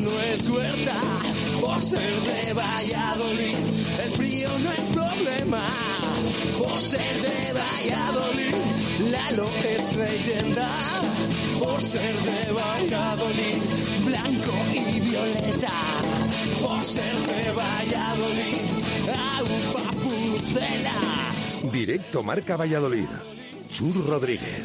Balonmano es huerta por ser de Valladolid. El frío no es problema por ser de Valladolid. Lalo es leyenda por ser de Valladolid. Blanco y violeta por ser de Valladolid. Agua Pucela. Directo Marca Valladolid. Chur Rodríguez.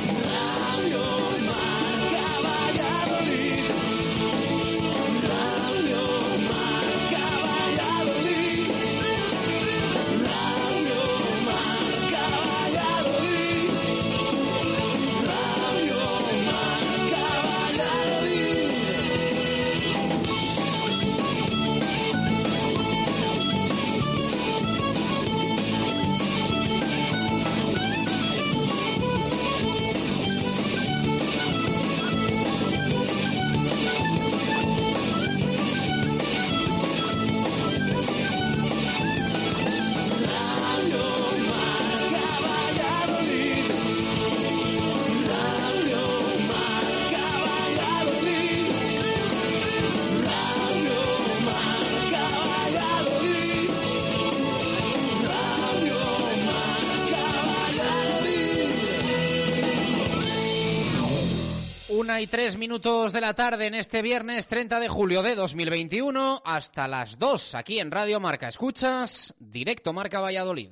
Y tres minutos de la tarde en este viernes 30 de julio de 2021 hasta las 2 aquí en Radio Marca. Escuchas directo Marca Valladolid.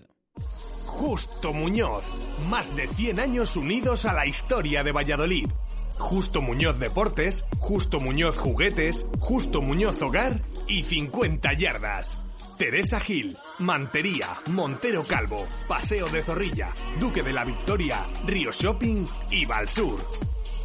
Justo Muñoz. Más de 100 años unidos a la historia de Valladolid. Justo Muñoz Deportes, Justo Muñoz Juguetes, Justo Muñoz Hogar y 50 yardas. Teresa Gil, Mantería, Montero Calvo, Paseo de Zorrilla, Duque de la Victoria, Río Shopping y Valsur.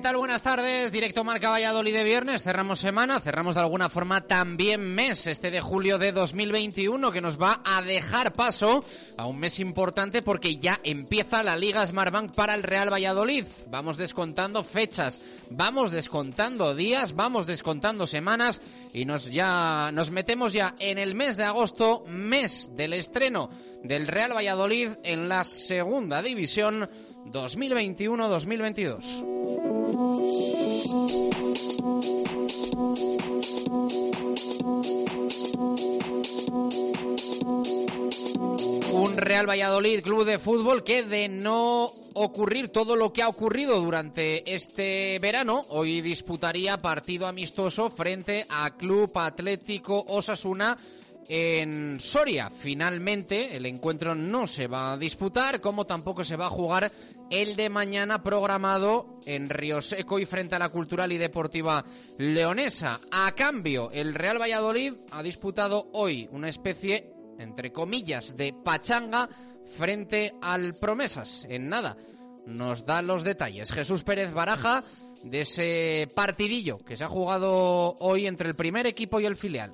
¿Qué tal? Buenas tardes. Directo Marca Valladolid de viernes. Cerramos semana, cerramos de alguna forma también mes, este de julio de 2021, que nos va a dejar paso a un mes importante porque ya empieza la Liga Smartbank para el Real Valladolid. Vamos descontando fechas, vamos descontando días, vamos descontando semanas y nos ya nos metemos ya en el mes de agosto, mes del estreno del Real Valladolid en la Segunda División 2021-2022. Un Real Valladolid Club de Fútbol que de no ocurrir todo lo que ha ocurrido durante este verano, hoy disputaría partido amistoso frente a Club Atlético Osasuna en Soria. Finalmente, el encuentro no se va a disputar, como tampoco se va a jugar el de mañana programado en Río Seco y frente a la Cultural y Deportiva Leonesa. A cambio, el Real Valladolid ha disputado hoy una especie, entre comillas, de pachanga frente al Promesas. En nada, nos da los detalles. Jesús Pérez Baraja de ese partidillo que se ha jugado hoy entre el primer equipo y el filial.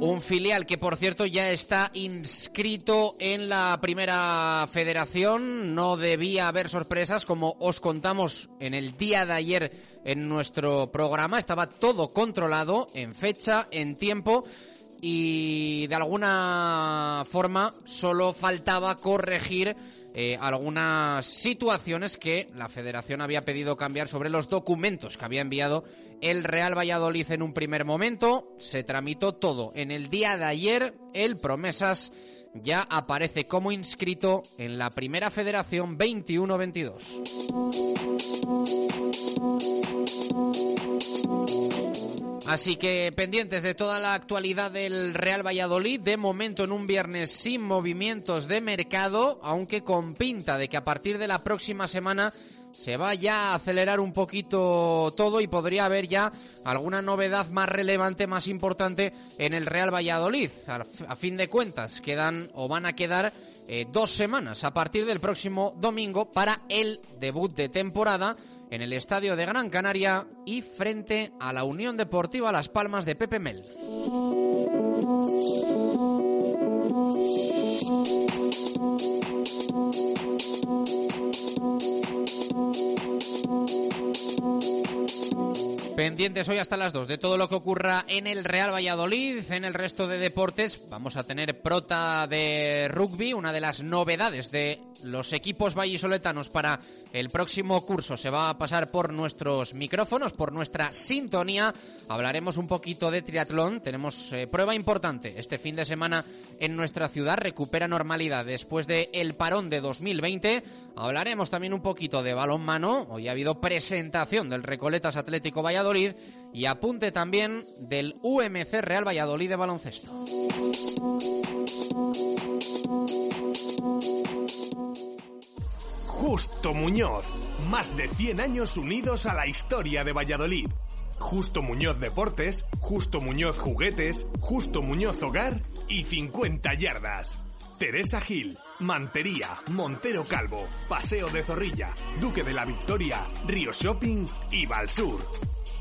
Un filial que, por cierto, ya está inscrito en la primera federación. No debía haber sorpresas, como os contamos en el día de ayer en nuestro programa. Estaba todo controlado en fecha, en tiempo y de alguna forma solo faltaba corregir eh, algunas situaciones que la federación había pedido cambiar sobre los documentos que había enviado el Real Valladolid en un primer momento. Se tramitó todo. En el día de ayer, el Promesas ya aparece como inscrito en la primera federación 21-22. Así que pendientes de toda la actualidad del Real Valladolid, de momento en un viernes sin movimientos de mercado, aunque con pinta de que a partir de la próxima semana se va ya a acelerar un poquito todo y podría haber ya alguna novedad más relevante, más importante en el Real Valladolid. A, fin de cuentas, quedan o van a quedar eh, dos semanas a partir del próximo domingo para el debut de temporada en el estadio de Gran Canaria y frente a la Unión Deportiva Las Palmas de Pepe Mel. Pendientes hoy hasta las 2 de todo lo que ocurra en el Real Valladolid, en el resto de deportes. Vamos a tener prota de rugby, una de las novedades de los equipos vallisoletanos para el próximo curso. Se va a pasar por nuestros micrófonos, por nuestra sintonía. Hablaremos un poquito de triatlón. Tenemos eh, prueba importante este fin de semana en nuestra ciudad. Recupera normalidad después del el parón de 2020. Hablaremos también un poquito de balonmano. Hoy ha habido presentación del Recoletas Atlético Valladolid y apunte también del UMC Real Valladolid de baloncesto. Justo Muñoz, más de 100 años unidos a la historia de Valladolid. Justo Muñoz Deportes, Justo Muñoz Juguetes, Justo Muñoz Hogar y 50 Yardas. Teresa Gil, Mantería, Montero Calvo, Paseo de Zorrilla, Duque de la Victoria, Río Shopping y Valsur.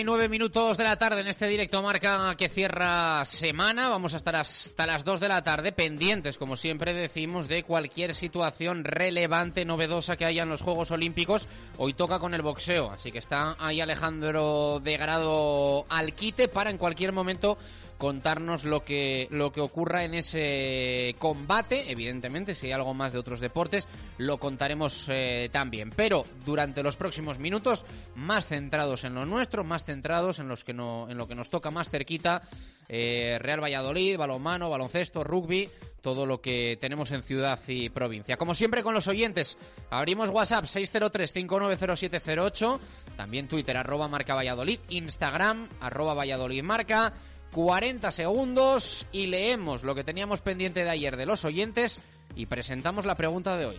Y minutos de la tarde en este directo marca que cierra semana. Vamos a estar hasta las dos de la tarde pendientes, como siempre decimos, de cualquier situación relevante, novedosa que haya en los Juegos Olímpicos. Hoy toca con el boxeo, así que está ahí Alejandro de Grado al quite para en cualquier momento contarnos lo que, lo que ocurra en ese combate. Evidentemente, si hay algo más de otros deportes, lo contaremos eh, también. Pero durante los próximos minutos, más centrados en lo nuestro, más centrados en, los que no, en lo que nos toca más cerquita, eh, Real Valladolid, balonmano, baloncesto, rugby, todo lo que tenemos en ciudad y provincia. Como siempre con los oyentes, abrimos WhatsApp 603-590708, también Twitter arroba marca Valladolid, Instagram arroba Valladolid marca, 40 segundos y leemos lo que teníamos pendiente de ayer de los oyentes y presentamos la pregunta de hoy.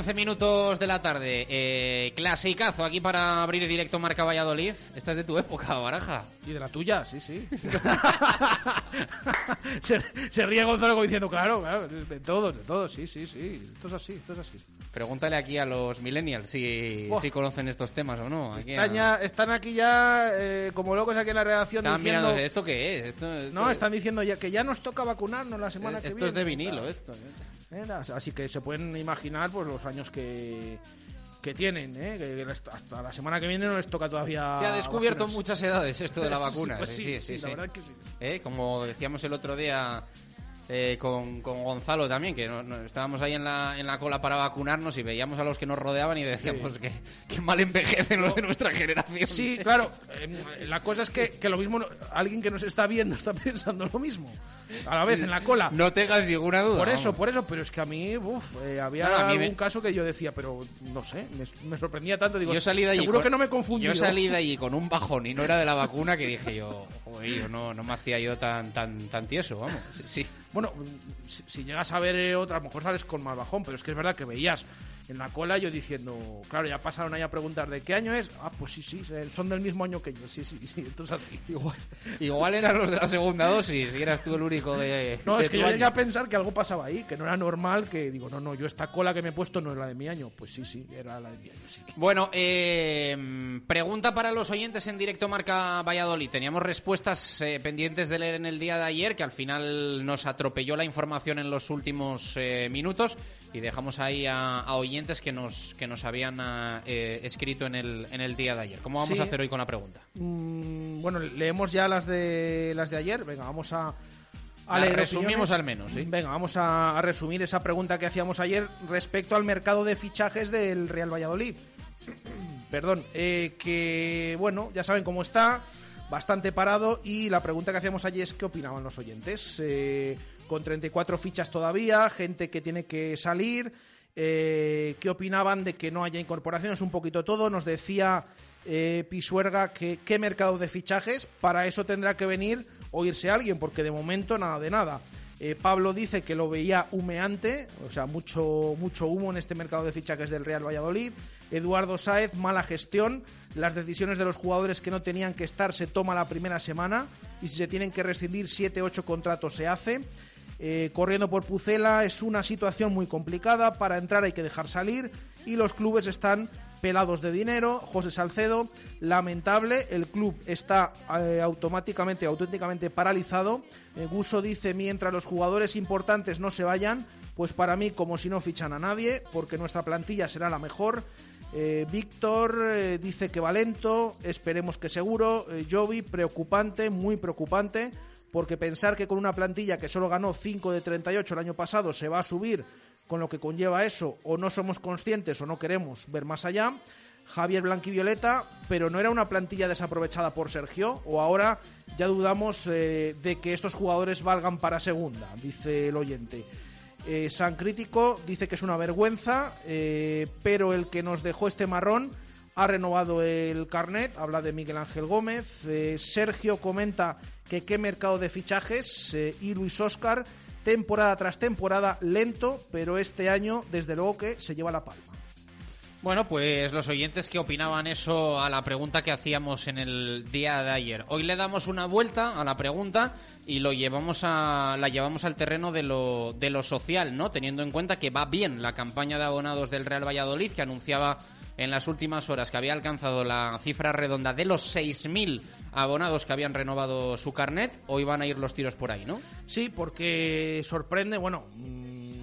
11 minutos de la tarde. Eh, clasicazo aquí para abrir directo Marca Valladolid. Esta es de tu época, Baraja. Y de la tuya, sí, sí. se, se, ríe Gonzalo como diciendo, claro, claro, de todos, de todos, sí, sí, sí. Esto es así, esto es así. Pregúntale aquí a los millennials si, si conocen estos temas o no. Aquí están, ya, están, aquí ya eh, como locos aquí en la redacción están diciendo... Mirando, ¿Esto qué es? Esto, esto no, están diciendo ya, que ya nos toca vacunarnos la semana eh, que viene. Esto es de vinilo, ¿verdad? esto. Eh. Eh, Así que se pueden imaginar pues los años que, que tienen, ¿eh? que, hasta la semana que viene no les toca todavía. Se ha descubierto vacunarse. muchas edades esto de la Sí, vacuna. pues sí, sí, sí, sí, la sí. verdad que sí, sí. Eh, Como decíamos el otro día eh, con, con Gonzalo también, que no- no- estábamos ahí en la, en la cola para vacunarnos y veíamos a los que nos rodeaban y decíamos que, que mal envejecen los de nuestra generación. Sí, claro. eh, la cosa es que, que lo mismo, no- alguien que nos está viendo está pensando lo mismo. A la vez, en la cola. No tengas ninguna duda. Por eso, vamos. por eso, pero es que a mí, uff, había No, no, a mí algún me- caso que yo decía, pero no sé, me, me sorprendía tanto. Digo, yo salí de allí seguro con- que no me he confundido. Yo salí de allí con un bajón y no era de la vacuna que dije yo, joder, yo no, no me hacía yo tan, tan, tan tieso, vamos. Sí, sí. Bueno, si, si llegas a ver otra, a lo mejor sales con más bajón, pero es que es verdad que veías en la cola yo diciendo, claro, ya pasaron ahí a preguntar de qué año es. Ah, pues sí, sí, son del mismo año que yo. Sí, sí, sí, entonces así. Igual, igual eran los de la segunda dosis y eras tú el único de. No, de es que yo año. llegué a pensar que algo pasaba ahí, que no era normal, que digo, no, no, yo esta cola que me he puesto no es la de mi año. Pues sí, sí, era la de mi año, sí. Bueno, eh, pregunta para los oyentes en directo Marca Valladolid. Teníamos respuestas eh, pendientes de leer en el día de ayer, que al final nos atropelló la información en los últimos eh, minutos y dejamos ahí a, a oyentes que nos, que nos habían ah, eh, escrito en el, en el día de ayer. ¿Cómo vamos Sí. a hacer hoy con la pregunta? Mm, bueno, leemos ya las de las de ayer. Venga, vamos a. a Las leer resumimos opiniones. al menos, ¿sí? Venga, vamos a, a resumir esa pregunta que hacíamos ayer respecto al mercado de fichajes del Real Valladolid. Perdón, eh, que bueno, ya saben cómo está, bastante parado. Y la pregunta que hacíamos ayer es: ¿qué opinaban los oyentes? Eh, con 34 fichas todavía, gente que tiene que salir. eh, ¿Qué opinaban de que no haya incorporaciones? Un poquito todo. Nos decía eh, Pisuerga que qué mercado de fichajes. Para eso tendrá que venir o irse alguien, porque de momento nada de nada. Eh, Pablo dice que lo veía humeante, o sea, mucho, mucho humo en este mercado de fichajes del Real Valladolid. Eduardo Sáez, mala gestión. Las decisiones de los jugadores que no tenían que estar se toma la primera semana y si se tienen que rescindir 7, 8 contratos se hace. Eh, corriendo por Pucela es una situación muy complicada. Para entrar hay que dejar salir y los clubes están pelados de dinero. José Salcedo, lamentable, el club está eh, automáticamente, auténticamente paralizado. Eh, Guso dice, mientras los jugadores importantes no se vayan, pues para mí como si no fichan a nadie, porque nuestra plantilla será la mejor. Eh, Víctor dice que va lento, esperemos que seguro. Jovi, preocupante, muy preocupante, porque pensar que con una plantilla que solo ganó 5 de 38 el año pasado se va a subir con lo que conlleva eso, o no somos conscientes o no queremos ver más allá. Javier Blanquivioleta, pero no era una plantilla desaprovechada por Sergio, o ahora ya dudamos eh, de que estos jugadores valgan para segunda, dice el oyente. Eh, San Crítico dice que es una vergüenza, eh, pero el que nos dejó este marrón ha renovado el carnet, habla de Miguel Ángel Gómez. Sergio comenta que qué mercado de fichajes eh, y Luis Oscar, temporada tras temporada, lento, pero este año desde luego que se lleva la palma. Bueno, pues los oyentes que opinaban eso a la pregunta que hacíamos en el día de ayer. Hoy le damos una vuelta a la pregunta y lo llevamos a, la llevamos al terreno de lo, de lo social, ¿no? Teniendo en cuenta que va bien la campaña de abonados del Real Valladolid, que anunciaba en las últimas horas que había alcanzado la cifra redonda de los 6.000 abonados que habían renovado su carnet. Hoy van a ir los tiros por ahí, ¿no? Sí, porque sorprende, bueno, mm,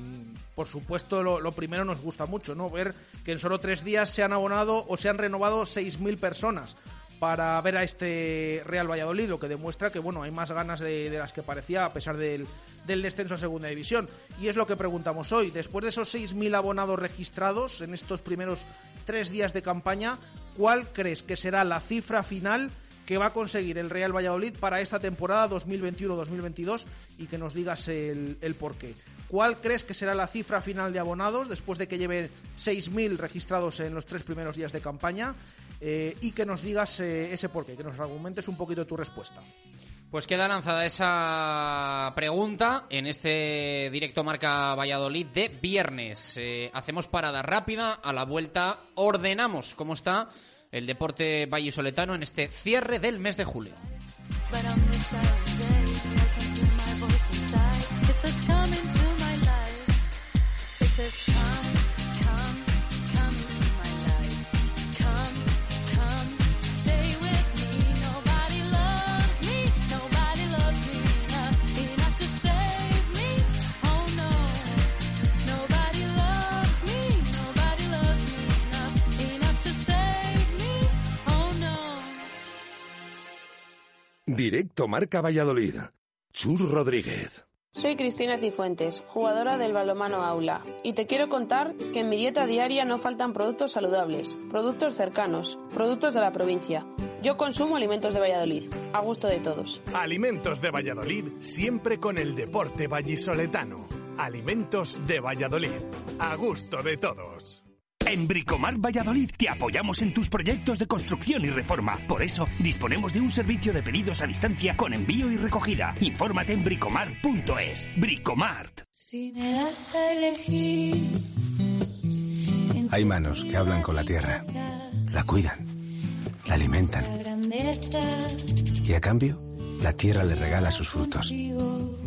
por supuesto lo, primero nos gusta mucho, ¿no? Ver que en solo tres días se han abonado o se han renovado 6.000 personas para ver a este Real Valladolid, lo que demuestra que bueno hay más ganas de, de las que parecía a pesar del, del descenso a segunda división. Y es lo que preguntamos hoy. Después de esos 6.000 abonados registrados en estos primeros tres días de campaña, ¿cuál crees que será la cifra final que va a conseguir el Real Valladolid para esta temporada 2021-2022 y que nos digas el, el por qué? ¿Cuál crees que será la cifra final de abonados después de que lleve 6.000 registrados en los tres primeros días de campaña? Eh, y que nos digas eh, ese porqué, que nos argumentes un poquito tu respuesta. Pues queda lanzada esa pregunta en este directo Marca Valladolid de viernes. Eh, hacemos parada rápida, a la vuelta ordenamos cómo está el deporte vallisoletano en este cierre del mes de julio. Directo Marca Valladolid. Chur Rodríguez. Soy Cristina Cifuentes, jugadora del balomano Aula, y te quiero contar que en mi dieta diaria no faltan productos saludables, productos cercanos, productos de la provincia. Yo consumo alimentos de Valladolid, a gusto de todos. Alimentos de Valladolid, siempre con el deporte vallisoletano. Alimentos de Valladolid, a gusto de todos. En Bricomar Valladolid te apoyamos en tus proyectos de construcción y reforma. Por eso disponemos de un servicio de pedidos a distancia con envío y recogida. Infórmate en bricomart.es. Bricomart. Si me das a elegir. Hay manos que hablan con la tierra, la cuidan, la alimentan grandeza y a cambio la tierra le regala sus frutos.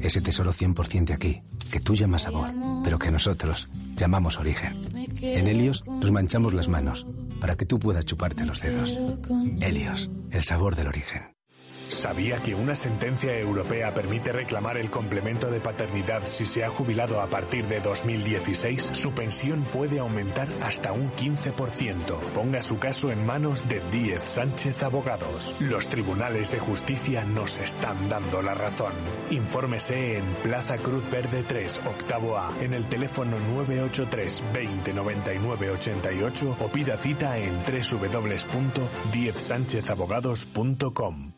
Ese tesoro 100% de aquí, que tú llamas sabor, pero que nosotros llamamos origen. En Helios nos manchamos las manos para que tú puedas chuparte los dedos. Helios, el sabor del origen. ¿Sabía que una sentencia europea permite reclamar el complemento de paternidad si se ha jubilado a partir de 2016? Su pensión puede aumentar hasta un 15%. Ponga su caso en manos de Díez Sánchez Abogados. Los tribunales de justicia nos están dando la razón. Infórmese en Plaza Cruz Verde 3, octavo A, en el teléfono 983 20 99 88 o pida cita en www.diezsánchezabogados.com.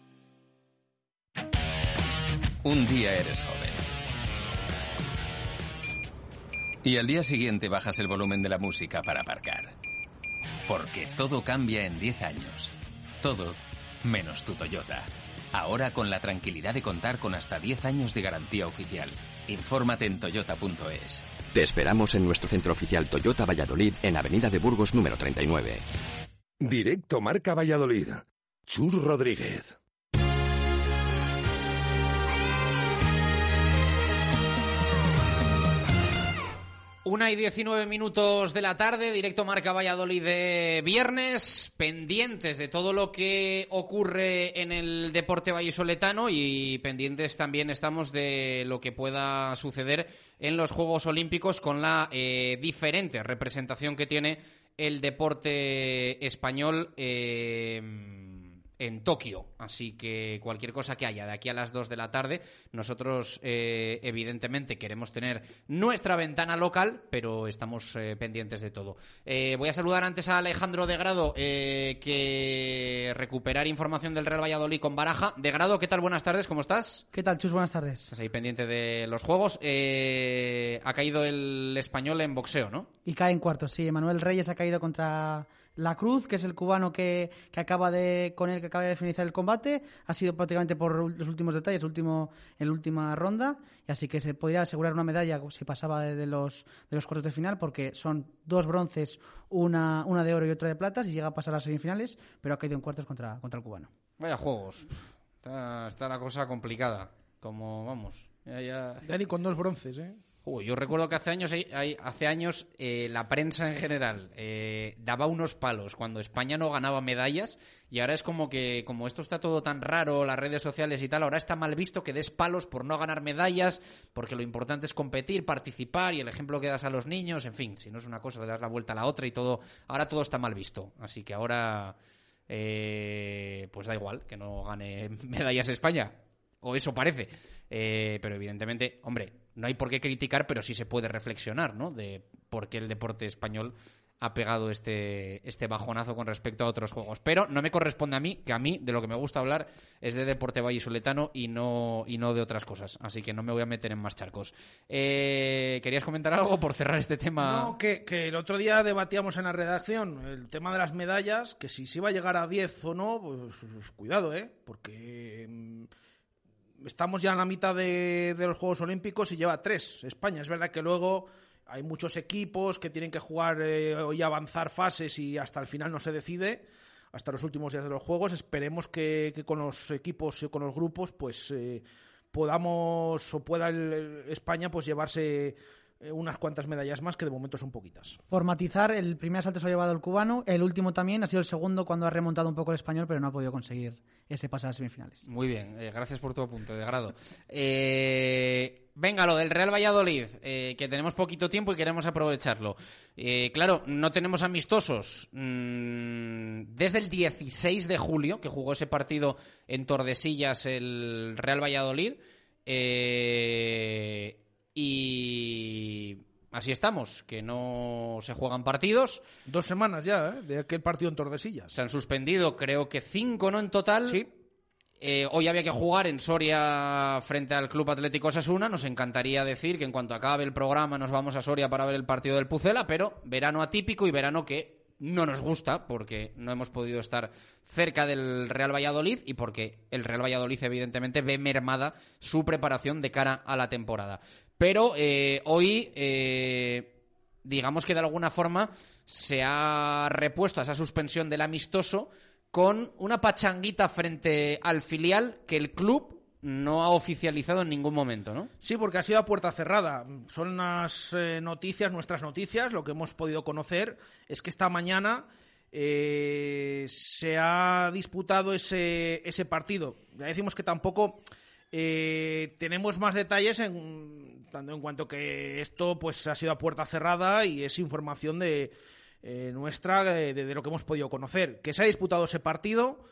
Un día eres joven. Y al día siguiente bajas el volumen de la música para aparcar. Porque todo cambia en 10 años. Todo menos tu Toyota. Ahora con la tranquilidad de contar con hasta 10 años de garantía oficial. Infórmate en toyota.es. Te esperamos en nuestro centro oficial Toyota Valladolid en Avenida de Burgos número 39. Directo Marca Valladolid. Chur Rodríguez. Una y 19 minutos de la tarde, directo Marca Valladolid de viernes, pendientes de todo lo que ocurre en el deporte vallisoletano y pendientes también estamos de lo que pueda suceder en los Juegos Olímpicos con la eh, diferente representación que tiene el deporte español eh, en Tokio. Así que cualquier cosa que haya de aquí a las 2 de la tarde, nosotros eh, evidentemente queremos tener nuestra ventana local, pero estamos eh, pendientes de todo. Eh, voy a saludar antes a Alejandro de Grado, eh, que recuperar información del Real Valladolid con Baraja. De Grado, ¿qué tal? Buenas tardes, ¿cómo estás? ¿Qué tal, Chus? Buenas tardes. Estás ahí pendiente de los juegos. Eh, ha caído el español en boxeo, ¿no? Y cae en cuartos, sí. Manuel Reyes ha caído contra La Cruz, que es el cubano que, que acaba de con el que acaba de finalizar el combate. Ha sido prácticamente por los últimos detalles, último, en la última ronda. Y así que se podría asegurar una medalla si pasaba de, de los, de los cuartos de final, porque son dos bronces, una, una de oro y otra de plata, si llega a pasar a las semifinales, pero ha caído en cuartos contra, contra el cubano. Vaya juegos. Está, está la cosa complicada. Como, vamos. Ya, ya... Dani con dos bronces, ¿eh? Yo recuerdo que hace años, hace años eh, la prensa en general eh, daba unos palos cuando España no ganaba medallas y ahora es como que, como esto está todo tan raro, las redes sociales y tal, ahora está mal visto que des palos por no ganar medallas, porque lo importante es competir, participar y el ejemplo que das a los niños, en fin, si no es una cosa, le das la vuelta a la otra y todo, ahora todo está mal visto. Así que ahora, eh, pues da igual que no gane medallas España, o eso parece. Eh, pero evidentemente, hombre, no hay por qué criticar, pero sí se puede reflexionar, ¿no? De por qué el deporte español ha pegado este, este bajonazo con respecto a otros juegos. Pero no me corresponde a mí, que a mí de lo que me gusta hablar es de deporte vallisoletano y no, y no de otras cosas. Así que no me voy a meter en más charcos. Eh, ¿Querías comentar algo por cerrar este tema? No, que, el otro día debatíamos en la redacción el tema de las medallas, que si se iba a llegar a 10 o no, pues, pues, cuidado, ¿eh? Porque mm, estamos ya en la mitad de, los Juegos Olímpicos y lleva tres España. Es verdad que luego hay muchos equipos que tienen que jugar eh, y avanzar fases y hasta el final no se decide, hasta los últimos días de los Juegos. Esperemos que, con los equipos y con los grupos, pues eh, podamos o pueda España pues llevarse eh, unas cuantas medallas más que de momento son poquitas. Por matizar, el primer asalto se ha llevado el cubano, el último también ha sido el segundo cuando ha remontado un poco el español, pero no ha podido conseguir ese pase a las semifinales. Muy bien, eh, gracias por tu apunte, de grado. Eh, venga, lo del Real Valladolid, eh, que tenemos poquito tiempo y queremos aprovecharlo. Eh, claro, no tenemos amistosos mm, desde el 16 de julio, que jugó ese partido en Tordesillas el Real Valladolid. y así estamos, que no se juegan partidos. Dos semanas ya, ¿eh? De aquel partido en Tordesillas. Se han suspendido, creo que cinco, ¿no? En total. Sí. Eh, hoy había que jugar en Soria frente al Club Atlético Osasuna. Nos encantaría decir que en cuanto acabe el programa nos vamos a Soria para ver el partido del Pucela, pero verano atípico y verano que no nos gusta porque no hemos podido estar cerca del Real Valladolid y porque el Real Valladolid evidentemente ve mermada su preparación de cara a la temporada. Pero eh, hoy, eh, digamos que de alguna forma se ha repuesto a esa suspensión del amistoso con una pachanguita frente al filial que el club no ha oficializado en ningún momento, ¿no? Sí, porque ha sido a puerta cerrada. Son las eh, noticias, nuestras noticias, lo que hemos podido conocer es que esta mañana se ha disputado ese, ese partido. Ya decimos que tampoco tenemos más detalles en, tanto en cuanto que esto pues ha sido a puerta cerrada y es información de eh, nuestra de, de lo que hemos podido conocer. Que se ha disputado ese partido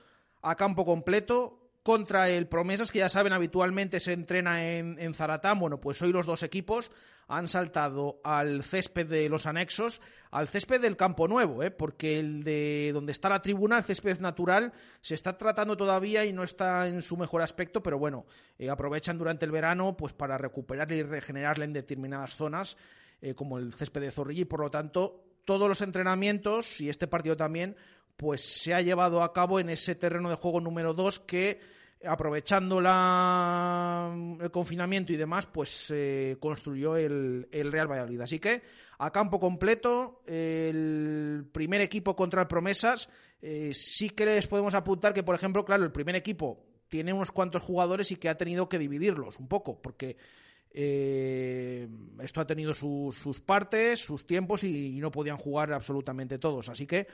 a campo completo contra el Promesas, que ya saben habitualmente se entrena en, en Zaratán. Bueno, pues hoy los dos equipos han saltado al césped de los anexos, al césped del Campo Nuevo, ¿eh? porque el de donde está la tribuna, el césped natural, se está tratando todavía y no está en su mejor aspecto, pero bueno, eh, aprovechan durante el verano pues para recuperarle y regenerarle en determinadas zonas, eh, como el césped de Zorrilla, y por lo tanto todos los entrenamientos y este partido también pues se ha llevado a cabo en ese terreno de juego número 2 que aprovechando la, el confinamiento y demás, pues eh, construyó el, el, Real Valladolid. Así que a campo completo, el primer equipo contra el Promesas, eh, sí que les podemos apuntar que, por ejemplo, claro, el primer equipo tiene unos cuantos jugadores y que ha tenido que dividirlos un poco, porque eh, esto ha tenido su, sus partes, sus tiempos y, no podían jugar absolutamente todos. Así que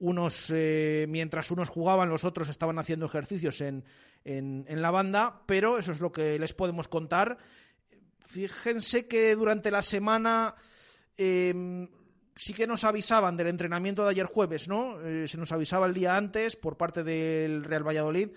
unos, eh, mientras unos jugaban, los otros estaban haciendo ejercicios en, en, en, la banda, pero eso es lo que les podemos contar. Fíjense que durante la semana eh, sí que nos avisaban del entrenamiento de ayer jueves, ¿no? Eh, se nos avisaba el día antes por parte del Real Valladolid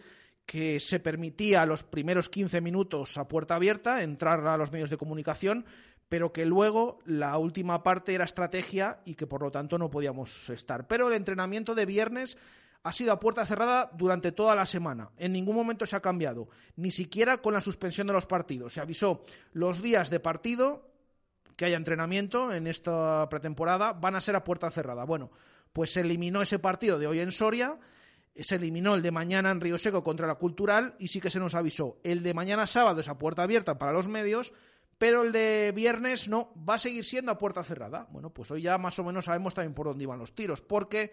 que se permitía los primeros 15 minutos a puerta abierta entrar a los medios de comunicación, pero que luego la última parte era estrategia y que por lo tanto no podíamos estar. Pero el entrenamiento de viernes ha sido a puerta cerrada durante toda la semana. En ningún momento se ha cambiado, ni siquiera con la suspensión de los partidos. Se avisó los días de partido que haya entrenamiento en esta pretemporada van a ser a puerta cerrada. Bueno, pues se eliminó ese partido de hoy en Soria, se eliminó el de mañana en Río Seco contra la Cultural y sí que se nos avisó. El de mañana sábado es a puerta abierta para los medios, pero el de viernes no, va a seguir siendo a puerta cerrada. Bueno, pues hoy ya más o menos sabemos también por dónde iban los tiros, porque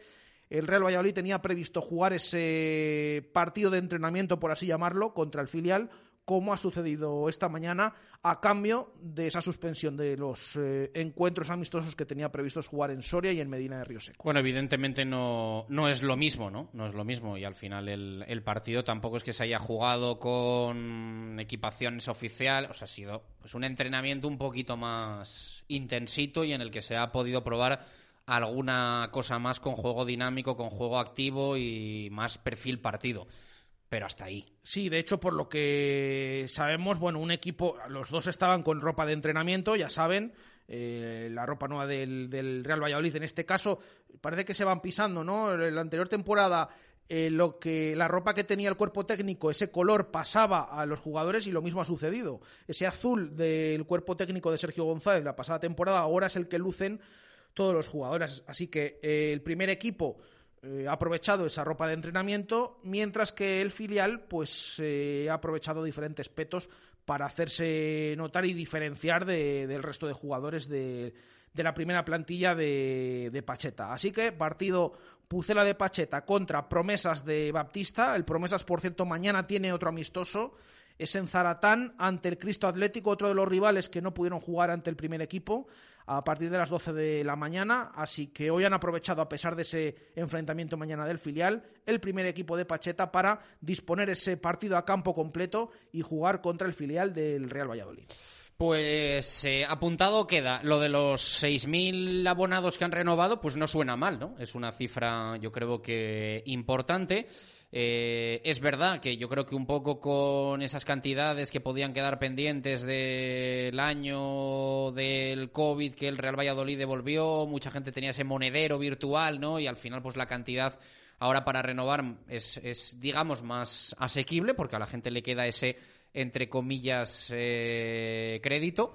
el Real Valladolid tenía previsto jugar ese partido de entrenamiento, por así llamarlo, contra el filial, como ha sucedido esta mañana, a cambio de esa suspensión de los eh, encuentros amistosos que tenía previstos jugar en Soria y en Medina de Río Seco. Bueno, evidentemente no, no es lo mismo, ¿no? No es lo mismo y al final el, el partido tampoco es que se haya jugado con equipaciones oficiales, o sea, ha sido pues, un entrenamiento un poquito más intensito y en el que se ha podido probar alguna cosa más con juego dinámico, con juego activo y más perfil partido. Pero hasta ahí. Sí, de hecho, por lo que sabemos, bueno, un equipo, los dos estaban con ropa de entrenamiento, ya saben, eh, la ropa nueva del, Real Valladolid. En este caso, parece que se van pisando, ¿no? En la anterior temporada, eh, lo que la ropa que tenía el cuerpo técnico, ese color pasaba a los jugadores y lo mismo ha sucedido. Ese azul del cuerpo técnico de Sergio González la pasada temporada ahora es el que lucen todos los jugadores. Así que eh, el primer equipo eh, ha aprovechado esa ropa de entrenamiento, mientras que el filial pues eh, ha aprovechado diferentes petos para hacerse notar y diferenciar de, del resto de jugadores de, de la primera plantilla de, de, Pacheta. Así que partido Pucela de Pacheta contra Promesas de Baptista. El Promesas, por cierto, mañana tiene otro amistoso. Es en Zaratán ante el Cristo Atlético, otro de los rivales que no pudieron jugar ante el primer equipo a partir de las 12 de la mañana, así que hoy han aprovechado, a pesar de ese enfrentamiento mañana del filial, el primer equipo de Pacheta para disponer ese partido a campo completo y jugar contra el filial del Real Valladolid. Pues eh, apuntado queda lo de los 6.000 abonados que han renovado, pues no suena mal, ¿no? Es una cifra yo creo que importante. Eh, es verdad que yo creo que un poco con esas cantidades que podían quedar pendientes del año del COVID que el Real Valladolid devolvió, mucha gente tenía ese monedero virtual, ¿no? Y al final, pues la cantidad ahora para renovar es, digamos, más asequible porque a la gente le queda ese, entre comillas, eh, crédito.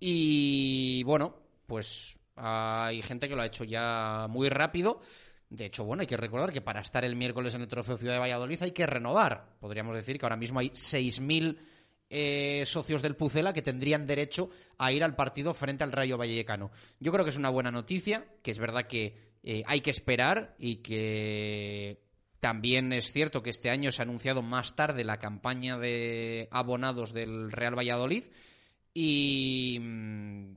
Y bueno, pues hay gente que lo ha hecho ya muy rápido. De hecho, bueno, hay que recordar que para estar el miércoles en el Trofeo Ciudad de Valladolid hay que renovar. Podríamos decir que ahora mismo hay 6.000 eh, socios del Pucela que tendrían derecho a ir al partido frente al Rayo Vallecano. Yo creo que es una buena noticia, que es verdad que eh, hay que esperar y que también es cierto que este año se ha anunciado más tarde la campaña de abonados del Real Valladolid y mm,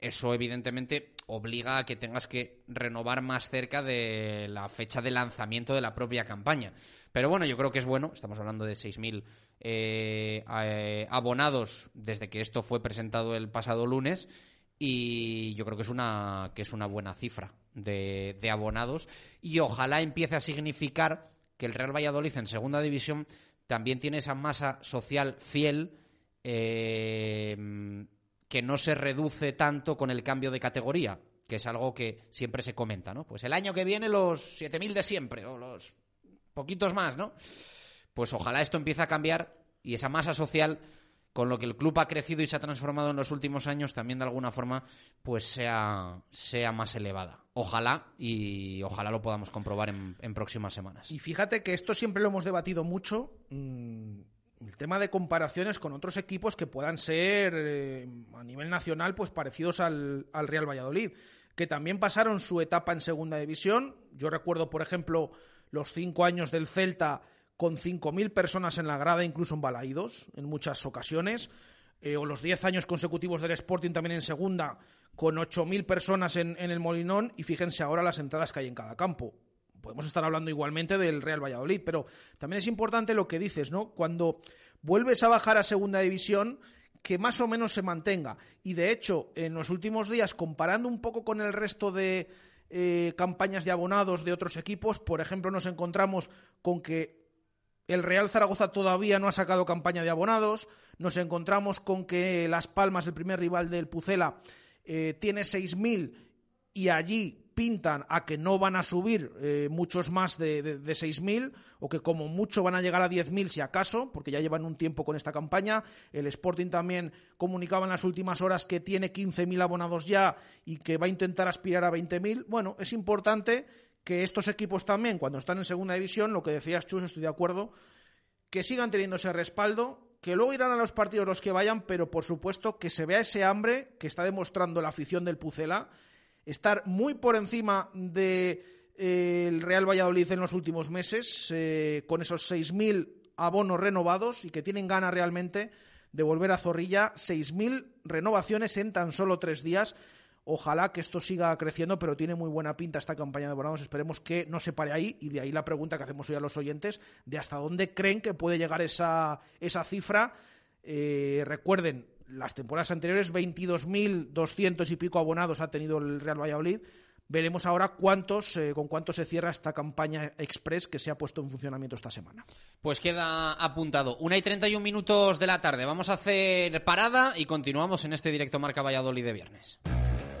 eso evidentemente obliga a que tengas que renovar más cerca de la fecha de lanzamiento de la propia campaña. Pero bueno, yo creo que es bueno, estamos hablando de 6.000 eh, eh, abonados desde que esto fue presentado el pasado lunes y yo creo que es una, que es una buena cifra de, de abonados y ojalá empiece a significar que el Real Valladolid en segunda división también tiene esa masa social fiel eh, que no se reduce tanto con el cambio de categoría, que es algo que siempre se comenta, ¿no? Pues el año que viene los 7.000 de siempre, o los poquitos más, ¿no? Pues ojalá esto empiece a cambiar y esa masa social con lo que el club ha crecido y se ha transformado en los últimos años también de alguna forma pues sea, sea más elevada. Ojalá y ojalá lo podamos comprobar en, próximas semanas. Y fíjate que esto siempre lo hemos debatido mucho. Mmm el tema de comparaciones con otros equipos que puedan ser eh, a nivel nacional pues parecidos al, al, Real Valladolid, que también pasaron su etapa en segunda división. Yo recuerdo, por ejemplo, los cinco años del Celta con 5.000 personas en la grada, incluso en Balaídos, en muchas ocasiones, eh, o los diez años consecutivos del Sporting también en segunda, con 8.000 personas en, en el Molinón, y fíjense ahora las entradas que hay en cada campo podemos estar hablando igualmente del Real Valladolid, pero también es importante lo que dices, ¿no? Cuando vuelves a bajar a segunda división, que más o menos se mantenga. Y de hecho, en los últimos días, comparando un poco con el resto de eh, campañas de abonados de otros equipos, por ejemplo, nos encontramos con que el Real Zaragoza todavía no ha sacado campaña de abonados. Nos encontramos con que Las Palmas, el primer rival del Pucela, eh, tiene 6.000 y allí pintan a que no van a subir eh, muchos más de, de, de 6.000 o que como mucho van a llegar a 10.000 si acaso, porque ya llevan un tiempo con esta campaña. El Sporting también comunicaba en las últimas horas que tiene 15.000 abonados ya y que va a intentar aspirar a 20.000. Bueno, es importante que estos equipos también, cuando están en segunda división, lo que decías Chus, estoy de acuerdo, que sigan teniendo ese respaldo, que luego irán a los partidos los que vayan, pero por supuesto que se vea ese hambre que está demostrando la afición del Pucela, estar muy por encima de, eh, Real Valladolid en los últimos meses, eh, con esos 6.000 abonos renovados y que tienen ganas realmente de volver a Zorrilla, 6.000 renovaciones en tan solo tres días. Ojalá que esto siga creciendo, pero tiene muy buena pinta esta campaña de abonados. Esperemos que no se pare ahí y de ahí la pregunta que hacemos hoy a los oyentes de hasta dónde creen que puede llegar esa, esa cifra. Eh, recuerden, las temporadas anteriores 22.200 y pico abonados ha tenido el Real Valladolid. Veremos ahora cuántos, eh, con cuánto se cierra esta campaña express que se ha puesto en funcionamiento esta semana. Pues queda apuntado. Una y 31 minutos de la tarde. Vamos a hacer parada y continuamos en este directo Marca Valladolid de viernes.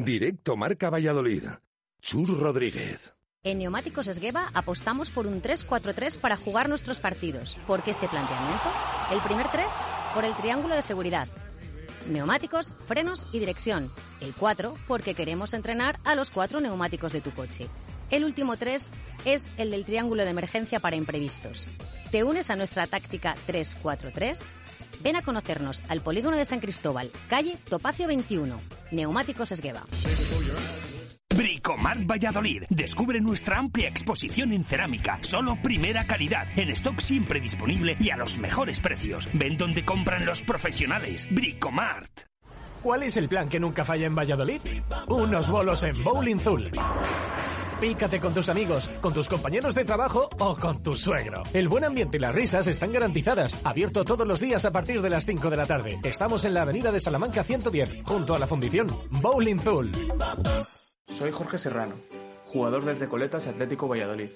Directo Marca Valladolid. Chur Rodríguez. En Neumáticos Esgueva apostamos por un 3-4-3 para jugar nuestros partidos. ¿Por qué este planteamiento? El primer 3 por el triángulo de seguridad. Neumáticos, frenos y dirección. El 4 porque queremos entrenar a los cuatro neumáticos de tu coche. El último 3 es el del triángulo de emergencia para imprevistos. ¿Te unes a nuestra táctica 3-4-3? Ven a conocernos al polígono de San Cristóbal, calle Topacio 21, Neumáticos Esgueva. Bricomart Valladolid. Descubre nuestra amplia exposición en cerámica. Solo primera calidad. En stock siempre disponible y a los mejores precios. Ven donde compran los profesionales. Bricomart. ¿Cuál es el plan que nunca falla en Valladolid? Unos bolos en Bowling Zul. Pícate con tus amigos, con tus compañeros de trabajo o con tu suegro. El buen ambiente y las risas están garantizadas. Abierto todos los días a partir de las 5 de la tarde. Estamos en la avenida de Salamanca 110, junto a la fundición Bowling Zul. Soy Jorge Serrano, jugador del Recoletas Atlético Valladolid.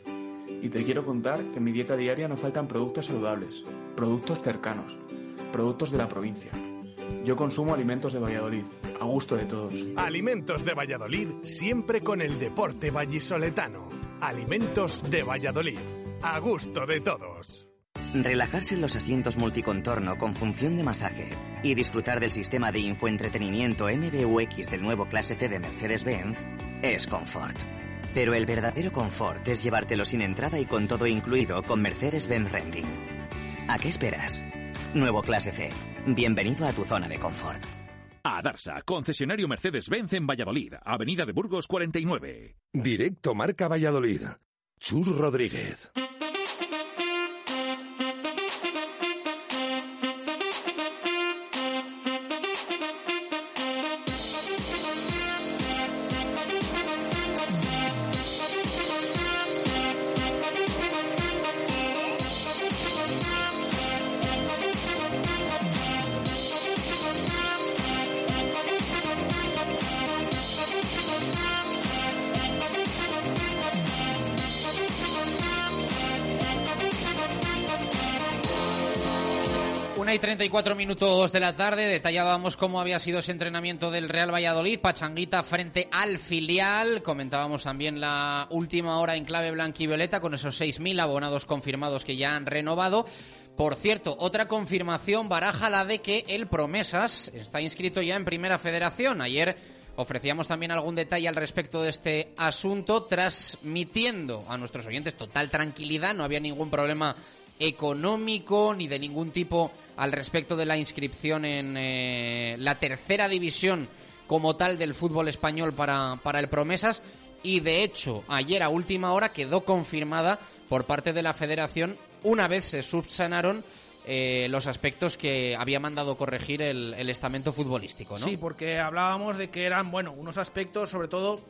Y te quiero contar que en mi dieta diaria no faltan productos saludables, productos cercanos, productos de la provincia. Yo consumo alimentos de Valladolid, a gusto de todos. Alimentos de Valladolid, siempre con el deporte vallisoletano. Alimentos de Valladolid, a gusto de todos. Relajarse en los asientos multicontorno con función de masaje y disfrutar del sistema de infoentretenimiento MBUX del nuevo Clase C de Mercedes-Benz es confort. Pero el verdadero confort es llevártelo sin entrada y con todo incluido con Mercedes-Benz Renting. ¿A qué esperas? Nuevo Clase C. Bienvenido a tu zona de confort. A Darsa, concesionario Mercedes-Benz en Valladolid, Avenida de Burgos 49. Directo Marca Valladolid. Chur Rodríguez. 34 minutos de la tarde detallábamos cómo había sido ese entrenamiento del Real Valladolid, Pachanguita frente al filial. Comentábamos también la última hora en clave blanquivioleta con esos 6.000 abonados confirmados que ya han renovado. Por cierto, otra confirmación baraja la de que el Promesas está inscrito ya en Primera Federación. Ayer ofrecíamos también algún detalle al respecto de este asunto, transmitiendo a nuestros oyentes total tranquilidad, no había ningún problema económico ni de ningún tipo al respecto de la inscripción en eh, la tercera división como tal del fútbol español para, para el Promesas y de hecho ayer a última hora quedó confirmada por parte de la federación una vez se subsanaron eh, los aspectos que había mandado corregir el, estamento futbolístico, ¿no? Sí, porque hablábamos de que eran, bueno, unos aspectos, sobre todo,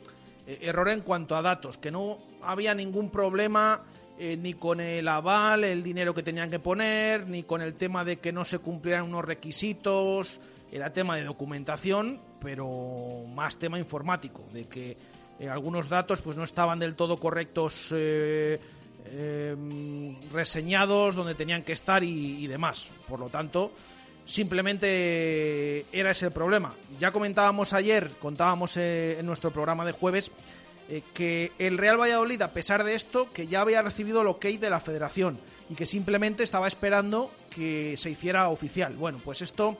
eh, error en cuanto a datos, que no había ningún problema eh, ni con el aval, el dinero que tenían que poner, ni con el tema de que no se cumplieran unos requisitos, era tema de documentación, pero más tema informático, de que eh, algunos datos pues no estaban del todo correctos eh, eh, reseñados donde tenían que estar y, demás. Por lo tanto, simplemente era ese el problema. Ya comentábamos ayer, contábamos en nuestro programa de jueves, eh, que el Real Valladolid, a pesar de esto, que ya había recibido el ok de la federación y que simplemente estaba esperando que se hiciera oficial. Bueno, pues esto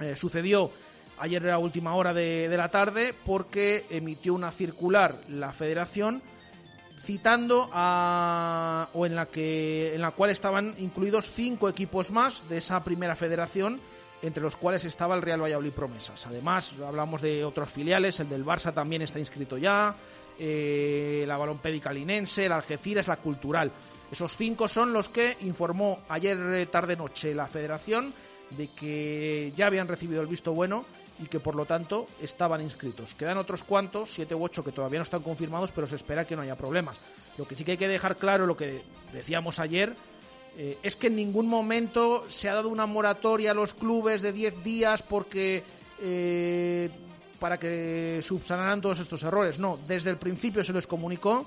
eh, sucedió ayer a última hora de, de la tarde porque emitió una circular la federación citando a o en la que en la cual estaban incluidos cinco equipos más de esa primera federación entre los cuales estaba el Real Valladolid Promesas. Además, hablamos de otros filiales, el del Barça también está inscrito ya, eh, la Balompédica Linense, el Algeciras, la Cultural. Esos cinco son los que informó ayer eh, tarde-noche la federación de que ya habían recibido el visto bueno y que por lo tanto estaban inscritos. Quedan otros cuantos, siete u ocho, que todavía no están confirmados, pero se espera que no haya problemas. Lo que sí que hay que dejar claro, lo que decíamos ayer, eh, es que en ningún momento se ha dado una moratoria a los clubes de 10 días porque eh, para que subsanaran todos estos errores. No, desde el principio se les comunicó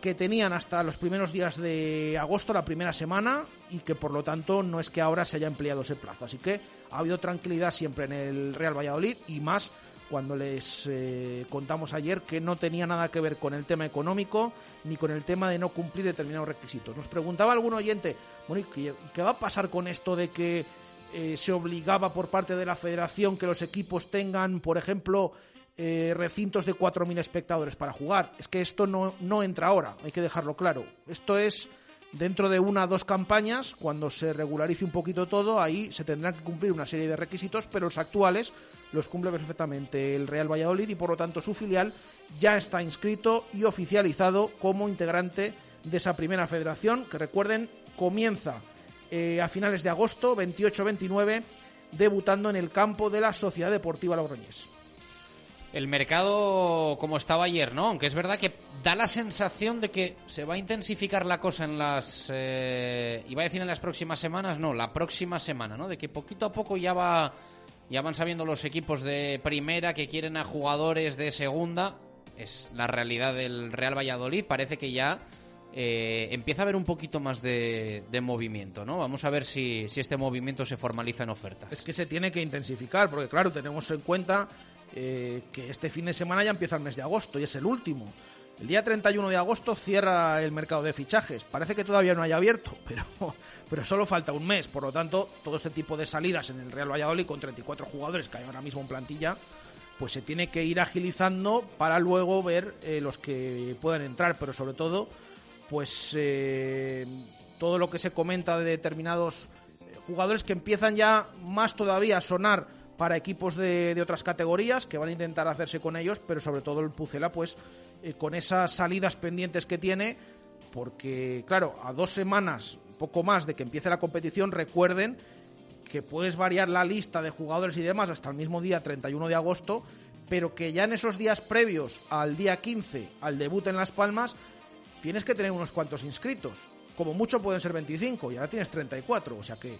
que tenían hasta los primeros días de agosto, la primera semana, y que por lo tanto no es que ahora se haya empleado ese plazo. Así que ha habido tranquilidad siempre en el Real Valladolid y más cuando les eh, contamos ayer que no tenía nada que ver con el tema económico ni con el tema de no cumplir determinados requisitos. Nos preguntaba algún oyente, bueno, ¿y qué, qué va a pasar con esto de que eh, se obligaba por parte de la federación que los equipos tengan, por ejemplo, eh, recintos de 4.000 espectadores para jugar? Es que esto no, no entra ahora, hay que dejarlo claro. Esto es dentro de una o dos campañas, cuando se regularice un poquito todo, ahí se tendrán que cumplir una serie de requisitos, pero los actuales los cumple perfectamente el Real Valladolid y por lo tanto su filial ya está inscrito y oficializado como integrante de esa primera federación, que recuerden, comienza eh, a finales de agosto, 28-29, debutando en el campo de la Sociedad Deportiva Logroñés. El mercado como estaba ayer, ¿no? Aunque es verdad que da la sensación de que se va a intensificar la cosa en las... Eh, iba a decir en las próximas semanas, no, la próxima semana, ¿no? De que poquito a poco ya va... Ya van sabiendo los equipos de primera que quieren a jugadores de segunda. Es la realidad del Real Valladolid. Parece que ya eh, empieza a haber un poquito más de, de movimiento, ¿no? Vamos a ver si, este movimiento se formaliza en ofertas. Es que se tiene que intensificar, porque claro, tenemos en cuenta eh, que este fin de semana ya empieza el mes de agosto y es el último. El día 31 de agosto cierra el mercado de fichajes. Parece que todavía no haya abierto, pero, pero solo falta un mes. Por lo tanto, todo este tipo de salidas en el Real Valladolid con 34 jugadores que hay ahora mismo en plantilla, pues se tiene que ir agilizando para luego ver eh, los que puedan entrar. Pero sobre todo, pues eh, todo lo que se comenta de determinados jugadores que empiezan ya más todavía a sonar para equipos de, de, otras categorías que van a intentar hacerse con ellos, pero sobre todo el Pucela, pues eh, con esas salidas pendientes que tiene, porque claro, a dos semanas, poco más de que empiece la competición, recuerden que puedes variar la lista de jugadores y demás hasta el mismo día 31 de agosto, pero que ya en esos días previos al día 15, al debut en Las Palmas, tienes que tener unos cuantos inscritos. Como mucho pueden ser 25 y ahora tienes 34, o sea que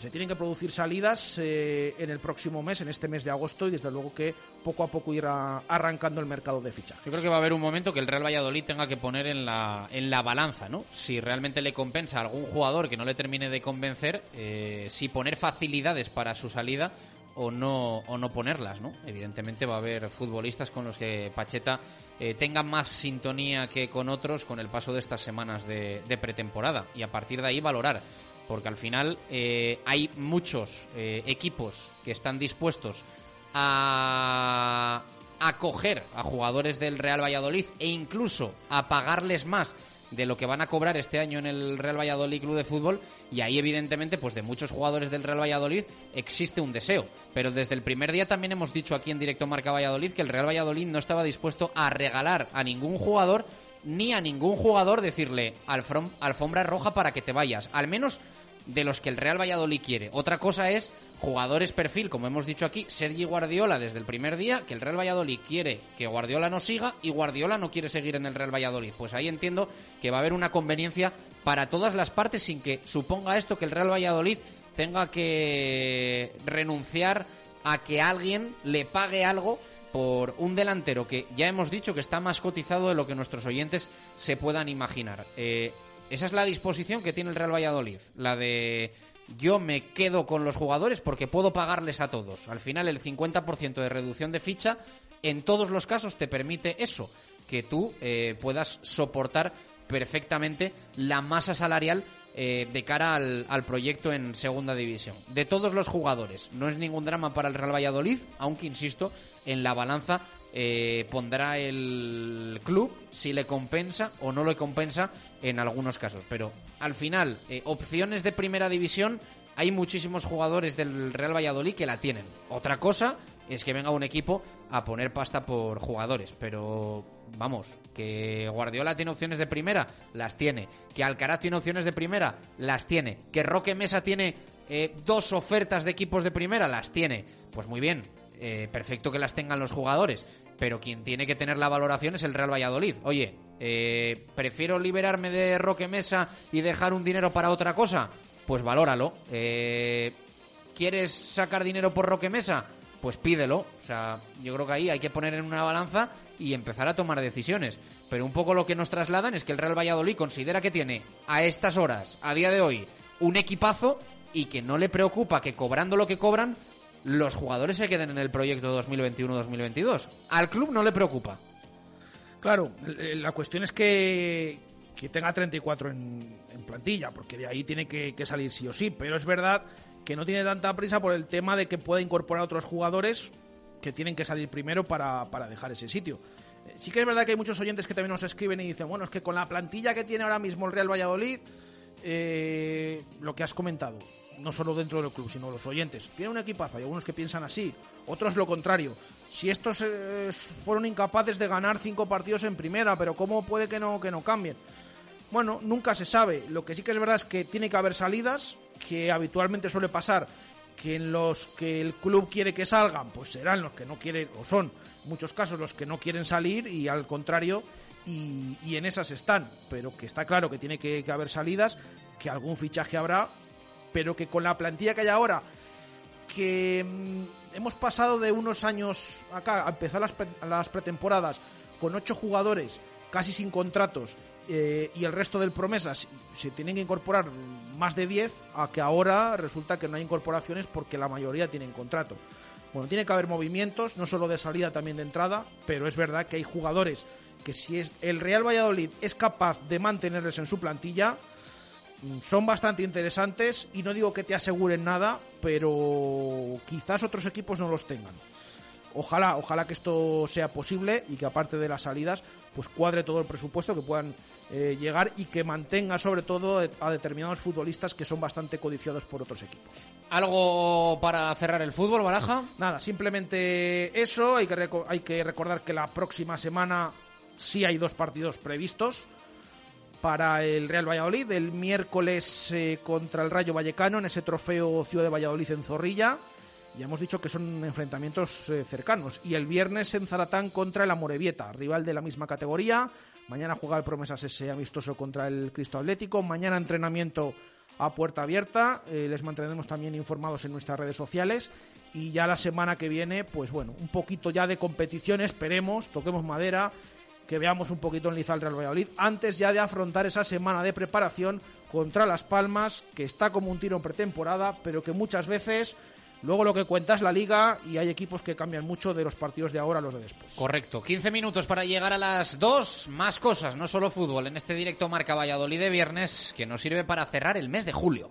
se tienen que producir salidas eh, en el próximo mes, en este mes de agosto, y desde luego que poco a poco irá arrancando el mercado de fichaje. Yo creo que va a haber un momento que el Real Valladolid tenga que poner en la, en la balanza, ¿no? Si realmente le compensa a algún jugador que no le termine de convencer, eh, si poner facilidades para su salida o no, o no ponerlas, ¿no? Evidentemente va a haber futbolistas con los que Pacheta eh, tenga más sintonía que con otros con el paso de estas semanas de, pretemporada y a partir de ahí valorar porque al final eh, hay muchos eh, equipos que están dispuestos a acoger a jugadores del Real Valladolid e incluso a pagarles más de lo que van a cobrar este año en el Real Valladolid Club de Fútbol y ahí evidentemente pues de muchos jugadores del Real Valladolid existe un deseo, pero desde el primer día también hemos dicho aquí en directo Marca Valladolid que el Real Valladolid no estaba dispuesto a regalar a ningún jugador ni a ningún jugador decirle "Alfrom- alfombra roja para que te vayas, al menos de los que el Real Valladolid quiere. Otra cosa es jugadores perfil, como hemos dicho aquí, Sergi Guardiola desde el primer día, que el Real Valladolid quiere que Guardiola no siga y Guardiola no quiere seguir en el Real Valladolid. Pues ahí entiendo que va a haber una conveniencia para todas las partes sin que suponga esto que el Real Valladolid tenga que renunciar a que alguien le pague algo por un delantero que ya hemos dicho que está más cotizado de lo que nuestros oyentes se puedan imaginar. Eh, esa es la disposición que tiene el Real Valladolid, la de yo me quedo con los jugadores porque puedo pagarles a todos. Al final el 50% de reducción de ficha en todos los casos te permite eso, que tú eh, puedas soportar perfectamente la masa salarial eh, de cara al, al proyecto en segunda división. De todos los jugadores, no es ningún drama para el Real Valladolid, aunque insisto, en la balanza eh, pondrá el club si le compensa o no le compensa en algunos casos. Pero al final, eh, opciones de primera división, hay muchísimos jugadores del Real Valladolid que la tienen. Otra cosa es que venga un equipo a poner pasta por jugadores. Pero vamos, que Guardiola tiene opciones de primera, las tiene. Que Alcaraz tiene opciones de primera, las tiene. Que Roque Mesa tiene eh, dos ofertas de equipos de primera, las tiene. Pues muy bien, eh, perfecto que las tengan los jugadores, pero quien tiene que tener la valoración es el Real Valladolid. Oye, eh, prefiero liberarme de Roque Mesa y dejar un dinero para otra cosa, pues valóralo. Eh, ¿Quieres sacar dinero por Roque Mesa? Pues pídelo. O sea, yo creo que ahí hay que poner en una balanza y empezar a tomar decisiones. Pero un poco lo que nos trasladan es que el Real Valladolid considera que tiene a estas horas, a día de hoy, un equipazo y que no le preocupa que cobrando lo que cobran los jugadores se queden en el proyecto 2021-2022. Al club no le preocupa. Claro, la cuestión es que, que tenga 34 en, en plantilla, porque de ahí tiene que, que salir sí o sí. Pero es verdad que no tiene tanta prisa por el tema de que pueda incorporar otros jugadores que tienen que salir primero para, para dejar ese sitio. Eh, Sí que es verdad que hay muchos oyentes que también nos escriben y dicen, bueno, es que con la plantilla que tiene ahora mismo el Real Valladolid, eh, lo que has comentado, no solo dentro del club, sino los oyentes, tiene un equipazo, hay algunos que piensan así, otros lo contrario. Si estos eh, fueron incapaces de ganar cinco partidos en primera, pero ¿cómo puede que no, que no cambien? Bueno, nunca se sabe. Lo que sí que es verdad es que tiene que haber salidas, que habitualmente suele pasar que en los que el club quiere que salgan, pues serán los que no quieren, o son en muchos casos los que no quieren salir, y al contrario, y, en esas están. Pero que está claro que tiene que haber salidas, que algún fichaje habrá, pero que con la plantilla que hay ahora, que mm, hemos pasado de unos años acá, a empezar las, pre- las pretemporadas con ocho jugadores casi sin contratos eh, y el resto del promesas se tienen que incorporar más de 10 a que ahora resulta que no hay incorporaciones porque la mayoría tienen contrato. Bueno, tiene que haber movimientos, no solo de salida, también de entrada, pero es verdad que hay jugadores que si es el Real Valladolid es capaz de mantenerles en su plantilla, son bastante interesantes y no digo que te aseguren nada, pero quizás otros equipos no los tengan. Ojalá, ojalá que esto sea posible y que aparte de las salidas, pues cuadre todo el presupuesto, que puedan eh, llegar y que mantenga sobre todo a determinados futbolistas que son bastante codiciados por otros equipos. ¿Algo para cerrar el fútbol, Baraja? Nada, simplemente eso. Hay que, hay que recordar que la próxima semana sí hay dos partidos previstos para el Real Valladolid. El miércoles eh, contra el Rayo Vallecano en ese trofeo Ciudad de Valladolid en Zorrilla. Ya hemos dicho que son enfrentamientos eh, cercanos. Y el viernes en Zaratán contra el Amorebieta, rival de la misma categoría. Mañana juega el Promesas ese amistoso contra el Cristo Atlético. Mañana entrenamiento a puerta abierta. Eh, les mantendremos también informados en nuestras redes sociales. Y ya la semana que viene, pues bueno, un poquito ya de competición, esperemos, toquemos madera, que veamos un poquito en Liza al Real Valladolid, antes ya de afrontar esa semana de preparación contra Las Palmas, que está como un tiro en pretemporada, pero que muchas veces luego lo que cuenta es la liga y hay equipos que cambian mucho de los partidos de ahora a los de después. Correcto. 15 minutos para llegar a las 2. Más cosas, no solo fútbol, en este directo Marca Valladolid de viernes que nos sirve para cerrar el mes de julio.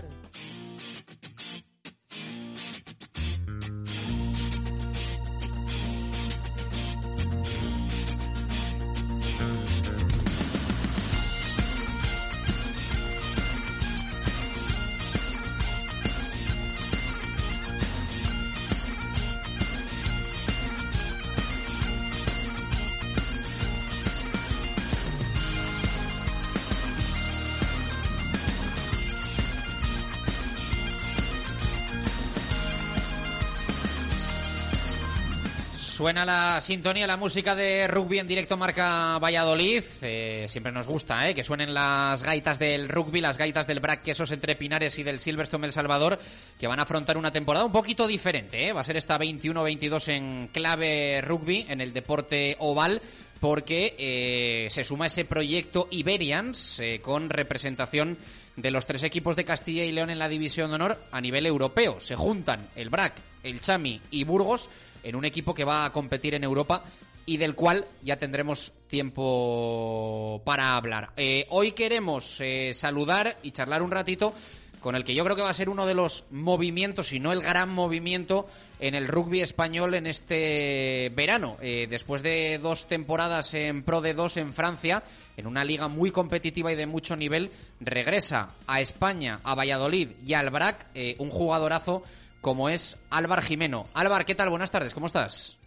Suena la sintonía, la música de rugby en directo marca Valladolid. Eh, siempre nos gusta eh, que suenen las gaitas del rugby, las gaitas del Brac Quesos entre Pinares y del Silverstone El Salvador, que van a afrontar una temporada un poquito diferente. eh. Va a ser esta 21-22 en clave rugby, en el deporte oval porque eh, se suma ese proyecto Iberians eh, con representación de los tres equipos de Castilla y León en la División de Honor a nivel europeo. Se juntan el BRAC, el Chami y Burgos en un equipo que va a competir en Europa y del cual ya tendremos tiempo para hablar. Eh, hoy queremos eh, saludar y charlar un ratito con el que yo creo que va a ser uno de los movimientos, si no el gran movimiento, en el rugby español en este verano. Eh, después de dos temporadas en Pro de 2 en Francia, en una liga muy competitiva y de mucho nivel, regresa a España, a Valladolid y al BRAC un jugadorazo como es Álvar Jimeno. Álvar, ¿qué tal? Buenas tardes, ¿cómo estás?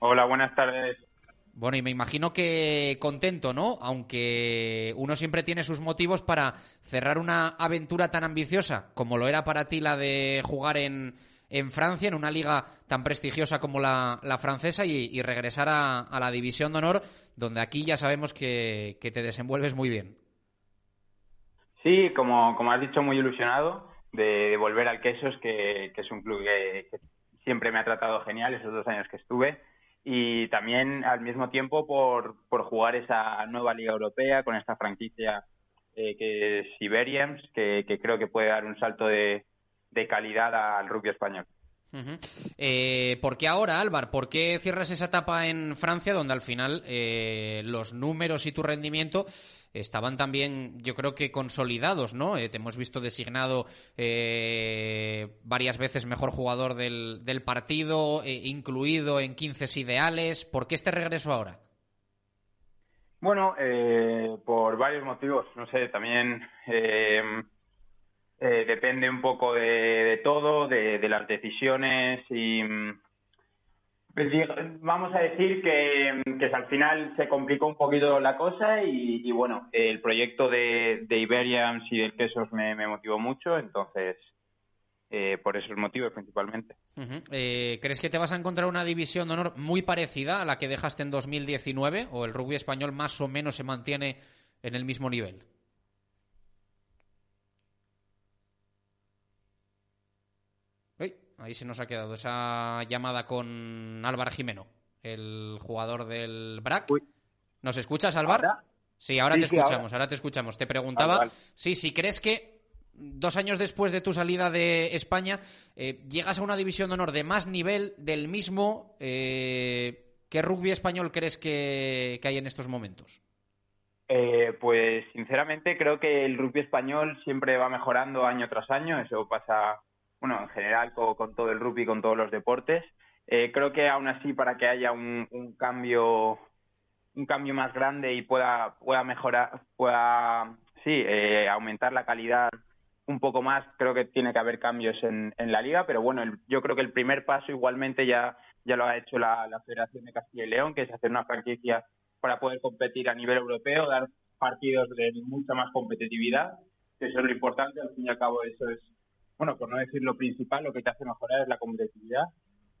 Hola, buenas tardes. Bueno, y me imagino que contento, ¿no? Aunque uno siempre tiene sus motivos para cerrar una aventura tan ambiciosa como lo era para ti la de jugar en, en Francia, en una liga tan prestigiosa como la, la francesa, y, y regresar a, a, la División de Honor, donde aquí ya sabemos que, que te desenvuelves muy bien. Sí, como, como has dicho, muy ilusionado de, volver al Quesos, que, que es un club que, siempre me ha tratado genial esos dos años que estuve y también al mismo tiempo por, por jugar esa nueva liga europea con esta franquicia eh, que es Siberians, que, que, creo que puede dar un salto de, de calidad al rugby español. Eh, ¿Por qué ahora, Álvar? ¿Por qué cierras esa etapa en Francia donde al final eh, los números y tu rendimiento estaban también, yo creo que consolidados, ¿no? Eh, te hemos visto designado eh, varias veces mejor jugador del, del partido, eh, incluido en 15 ideales. ¿Por qué este regreso ahora? Bueno, por varios motivos. No sé, también eh, depende un poco de, todo, de, las decisiones y pues, vamos a decir que, al final se complicó un poquito la cosa y, bueno, el proyecto de, de Iberians y del Quesos me, motivó mucho, entonces eh, por esos motivos principalmente. Eh, ¿Crees que te vas a encontrar una división de honor muy parecida a la que dejaste en 2019 o el rugby español más o menos se mantiene en el mismo nivel? Uy, ahí se nos ha quedado esa llamada con Álvar Jimeno, el jugador del BRAC. Uy. ¿Nos escuchas, Álvar? ¿Ahora? Sí, ahora sí, te escuchamos, ahora. ahora. te escuchamos. Te preguntaba, vale. sí, si crees que dos años después de tu salida de España, eh, llegas a una división de honor de más nivel, del mismo. Eh, ¿Qué rugby español crees que, que hay en estos momentos? Eh, pues sinceramente creo que el rugby español siempre va mejorando año tras año. Eso pasa, bueno, en general con, con todo el rugby, con todos los deportes. Eh, creo que aún así para que haya un, cambio un cambio más grande y pueda pueda mejorar pueda sí eh, aumentar la calidad un poco más, creo que tiene que haber cambios en, la liga, pero bueno, yo creo que el primer paso igualmente ya, ya lo ha hecho la, Federación de Castilla y León, que es hacer una franquicia para poder competir a nivel europeo, dar partidos de mucha más competitividad, eso es lo importante, al fin y al cabo eso es, bueno, por no decir lo principal, lo que te hace mejorar es la competitividad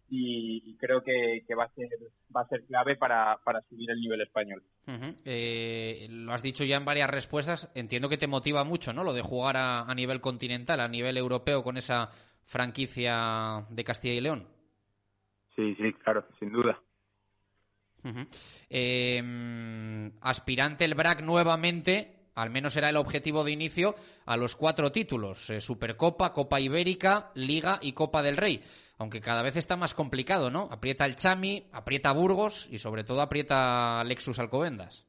y, y creo que, que, va a ser va a ser clave para, para subir el nivel español. Uh -huh. eh, lo has dicho ya en varias respuestas. Entiendo que te motiva mucho, ¿no? Lo de jugar a, a, nivel continental, a nivel europeo con esa franquicia de Castilla y León. Sí, sí, claro, sin duda. Eh, aspirante el BRAC nuevamente, al menos era el objetivo de inicio, a los cuatro títulos, eh, Supercopa, Copa Ibérica, Liga y Copa del Rey. Aunque cada vez está más complicado, ¿no? Aprieta el Chami, aprieta Burgos y sobre todo aprieta Lexus Alcobendas.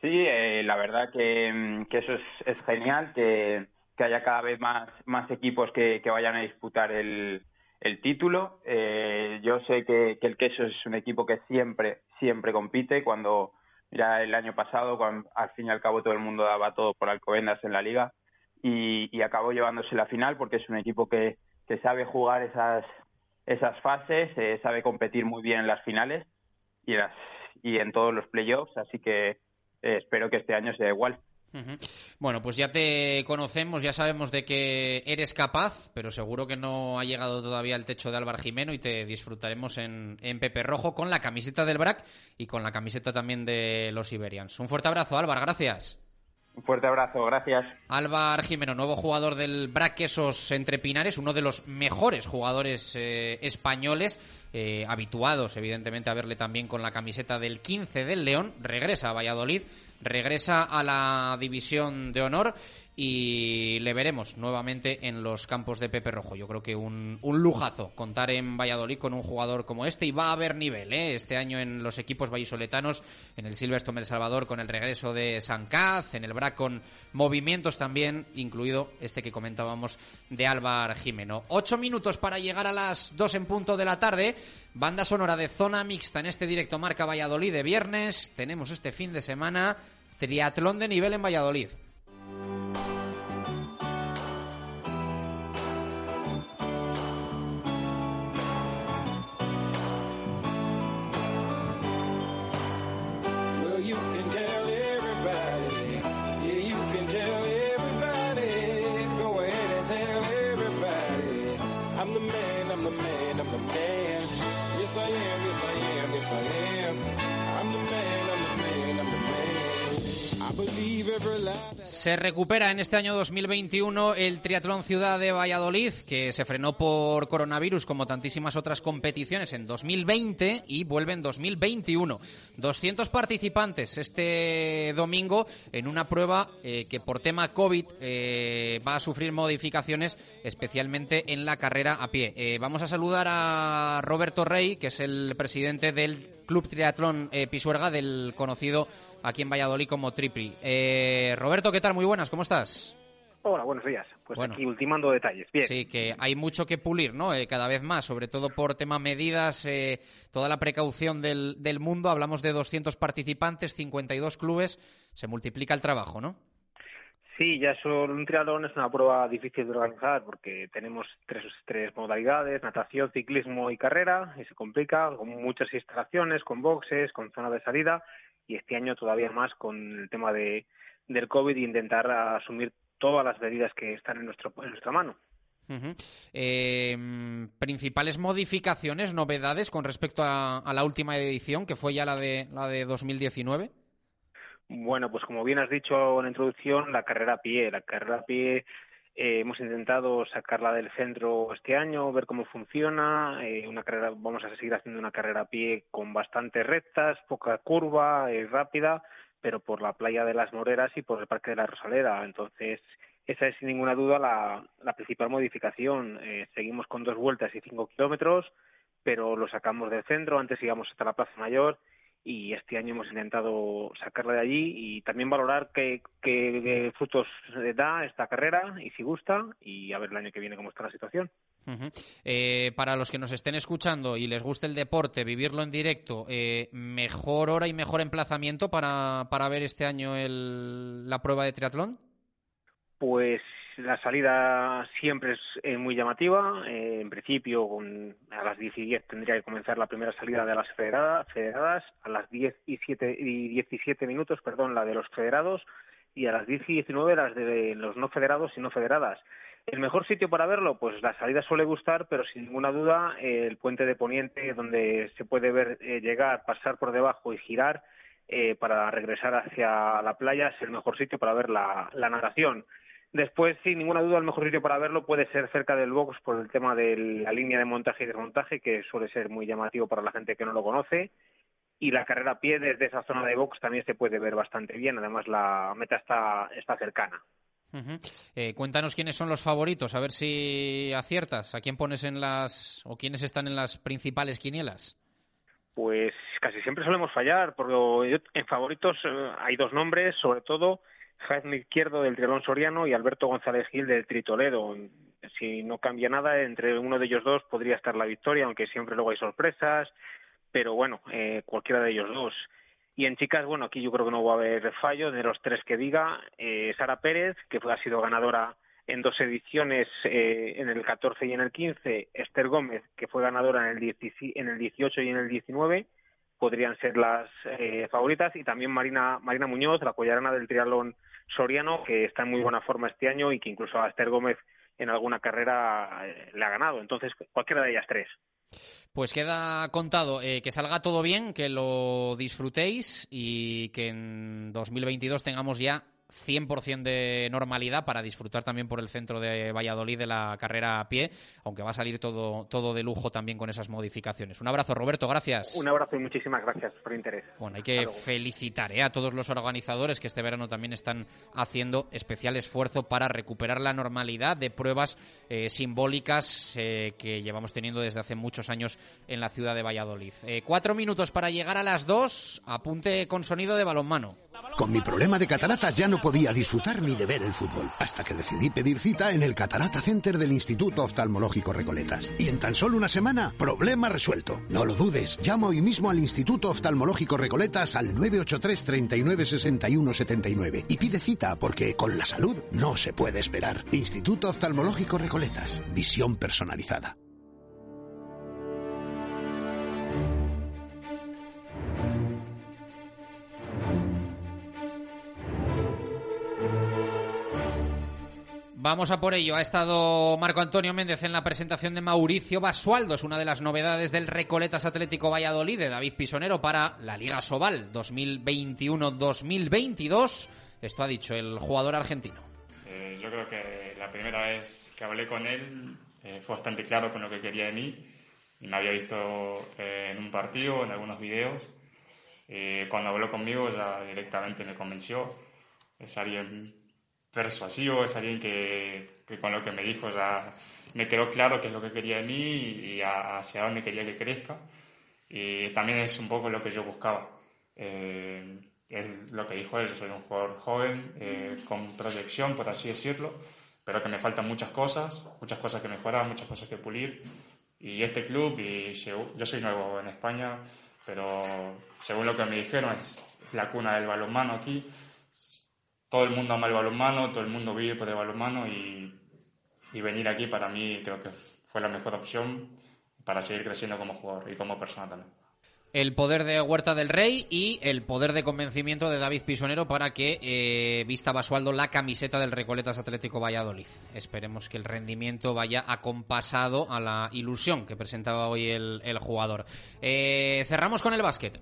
Sí, eh, la verdad que, mm, eso es, genial, que, haya cada vez más, equipos que, vayan a disputar el, título. Eh, yo sé que el Queso es un equipo que siempre, siempre compite. Cuando ya el año pasado, cuando al fin y al cabo todo el mundo daba todo por Alcobendas en la liga y, acabó llevándose la final porque es un equipo que, sabe jugar esas, esas fases, eh, sabe competir muy bien en las finales y, las, y en todos los playoffs. Así que eh, espero que este año sea igual. Bueno, pues ya te conocemos, ya sabemos de que eres capaz, pero seguro que no ha llegado todavía el techo de Álvaro Jimeno y te disfrutaremos en, en Pepe Rojo con la camiseta del BRAC y con la camiseta también de los Iberians. Un fuerte abrazo, Álvaro, gracias. Un fuerte abrazo, gracias. Álvaro Jimeno, nuevo jugador del BRAC Quesos Entre Pinares, uno de los mejores jugadores eh, españoles, eh, habituados evidentemente a verle también con la camiseta del 15 del León, regresa a Valladolid, regresa a la división de honor y le veremos nuevamente en los campos de Pepe Rojo. Yo creo que un, lujazo contar en Valladolid con un jugador como este y va a haber nivel ¿eh? este año en los equipos vallisoletanos, en el Silverstone El Salvador con el regreso de Sancaz, en el BRAC con movimientos también, incluido este que comentábamos de Álvar Jimeno. Ocho minutos para llegar a las dos en punto de la tarde. Banda sonora de zona mixta en este directo Marca Valladolid de viernes. Tenemos este fin de semana triatlón de nivel en Valladolid. Thank you. Se recupera en este año 2021 el Triatlón Ciudad de Valladolid, que se frenó por coronavirus como tantísimas otras competiciones en 2020 y vuelve en 2021. 200 participantes este domingo en una prueba eh, que por tema COVID eh, va a sufrir modificaciones, especialmente en la carrera a pie. Eh, vamos a saludar a Roberto Rey, que es el presidente del Club Triatlón Pisuerga, del conocido aquí en Valladolid como Tripli. Eh, Roberto, ¿qué tal? Muy buenas, ¿cómo estás? Hola, buenos días. Pues Bueno. aquí ultimando detalles. Bien. Sí, que hay mucho que pulir, ¿no? Eh, cada vez más, sobre todo por tema medidas, eh, toda la precaución del, del mundo. Hablamos de 200 participantes, 52 clubes, se multiplica el trabajo, ¿no? Sí, ya solo un triatlón es una prueba difícil de organizar porque tenemos tres, tres modalidades, natación, ciclismo y carrera, y se complica con muchas instalaciones, con boxes, con zona de salida, y este año todavía más con el tema de, del COVID e intentar asumir todas las medidas que están en, nuestro, en nuestra mano. Eh, principales modificaciones, novedades con respecto a, a la última edición, que fue ya la de, la de 2019. Bueno, pues como bien has dicho en la introducción, la carrera a pie. La carrera a pie eh, hemos intentado sacarla del centro este año, ver cómo funciona. eh, una carrera, vamos a seguir haciendo una carrera a pie con bastantes rectas, poca curva, eh, rápida, pero por la playa de las Moreras y por el Parque de la Rosalera. Entonces, esa es sin ninguna duda la, la principal modificación. Eh, seguimos con dos vueltas y cinco kilómetros, pero lo sacamos del centro. Antes íbamos hasta la Plaza Mayor y este año hemos intentado sacarla de allí y también valorar qué, qué- qué frutos da esta carrera y si gusta y a ver el año que viene cómo está la situación. Eh, para los que nos estén escuchando y les guste el deporte, vivirlo en directo, eh, ¿mejor hora y mejor emplazamiento para, para ver este año el- la prueba de triatlón? Pues la salida siempre es muy llamativa. Eh, en principio, con- a las 10 y 10 tendría que comenzar la primera salida de las federadas, federadas a las 10 y, 7 y 17 minutos, perdón, la de los federados, y a las 10 y 19 las de los no federados y no federadas. El mejor sitio para verlo, pues la salida suele gustar, pero sin ninguna duda eh, el puente de Poniente, donde se puede ver eh, llegar, pasar por debajo y girar para regresar hacia la playa, es el mejor sitio para ver la, la natación. Después, sin ninguna duda, el mejor sitio para verlo puede ser cerca del box por el tema de la línea de montaje y desmontaje, que suele ser muy llamativo para la gente que no lo conoce. y la carrera a pie desde esa zona de box también se puede ver bastante bien. Además, la meta está, está cercana. Eh, cuéntanos quiénes son los favoritos, a ver si aciertas. ¿A quién pones en las. o quiénes están en las principales quinielas? Pues casi siempre solemos fallar, porque yo- en favoritos eh, hay dos nombres, sobre todo Jaime Izquierdo del Trialón Soriano y Alberto González Gil del Tritoledo. Si no cambia nada, entre uno de ellos dos podría estar la victoria, aunque siempre luego hay sorpresas, pero bueno, eh, cualquiera de ellos dos. Y en chicas, bueno, aquí yo creo que no va a haber fallo de los tres que diga. Eh, Sara Pérez, que ha sido ganadora en dos ediciones, eh, en el 14 y en el 15. Esther Gómez, que fue ganadora en el, 17 en el 18 y en el 19 podrían ser las eh, favoritas y también Marina Marina Muñoz, la collarana del triatlón soriano, que está en muy buena forma este año y que incluso a Esther Gómez en alguna carrera eh, le ha ganado. Entonces, cualquiera de ellas tres. Pues queda contado eh, que salga todo bien, que lo disfrutéis y que en 2022 tengamos ya 100% de normalidad para disfrutar también por el centro de Valladolid de la carrera a pie, aunque va a salir todo, todo de lujo también con esas modificaciones. Un abrazo, Roberto, gracias. Un abrazo y muchísimas gracias por el interés. Bueno, hay que felicitar ¿eh? a todos los organizadores que este verano también están haciendo especial esfuerzo para recuperar la normalidad de pruebas eh, simbólicas eh, que llevamos teniendo desde hace muchos años en la ciudad de Valladolid. Eh, cuatro minutos para llegar a las dos. Apunte con sonido de balonmano. Con mi problema de cataratas ya no podía disfrutar ni de ver el fútbol, hasta que decidí pedir cita en el Catarata Center del Instituto Oftalmológico Recoletas. Y en tan solo una semana, problema resuelto. No lo dudes, llama hoy mismo al Instituto Oftalmológico Recoletas al 983 39 61 79 y pide cita porque con la salud no se puede esperar. Instituto Oftalmológico Recoletas, visión personalizada. Vamos a por ello. Ha estado Marco Antonio Méndez en la presentación de Mauricio Basualdo. Es una de las novedades del Recoletas Atlético Valladolid de David Pisonero para la Liga Sobal 2021-2022. Esto ha dicho el jugador argentino. Eh, yo creo que la primera vez que hablé con él eh, fue bastante claro con lo que quería de mí. Y me había visto eh, en un partido, en algunos videos. Eh, cuando habló conmigo ya directamente me convenció. Es alguien persuasivo, es alguien que, con lo que me dijo ya me quedó claro qué es lo que quería de mí y hacia dónde quería que crezca. Y también es un poco lo que yo buscaba. Eh, es lo que dijo él, soy un jugador joven, eh, con proyección, por así decirlo, pero que me faltan muchas cosas, muchas cosas que mejorar, muchas cosas que pulir. Y este club, y yo soy nuevo en España, pero según lo que me dijeron, es la cuna del balonmano aquí. Todo el mundo ama el balonmano, todo el mundo vive por el balonmano y, y venir aquí para mí creo que fue la mejor opción para seguir creciendo como jugador y como persona también. el poder de Huerta del Rey y el poder de convencimiento de David Pisonero para que eh, vista Basualdo la camiseta del Recoletas Atlético Valladolid. Esperemos que el rendimiento vaya acompasado a la ilusión que presentaba hoy el, el jugador. Eh, cerramos con el básquet.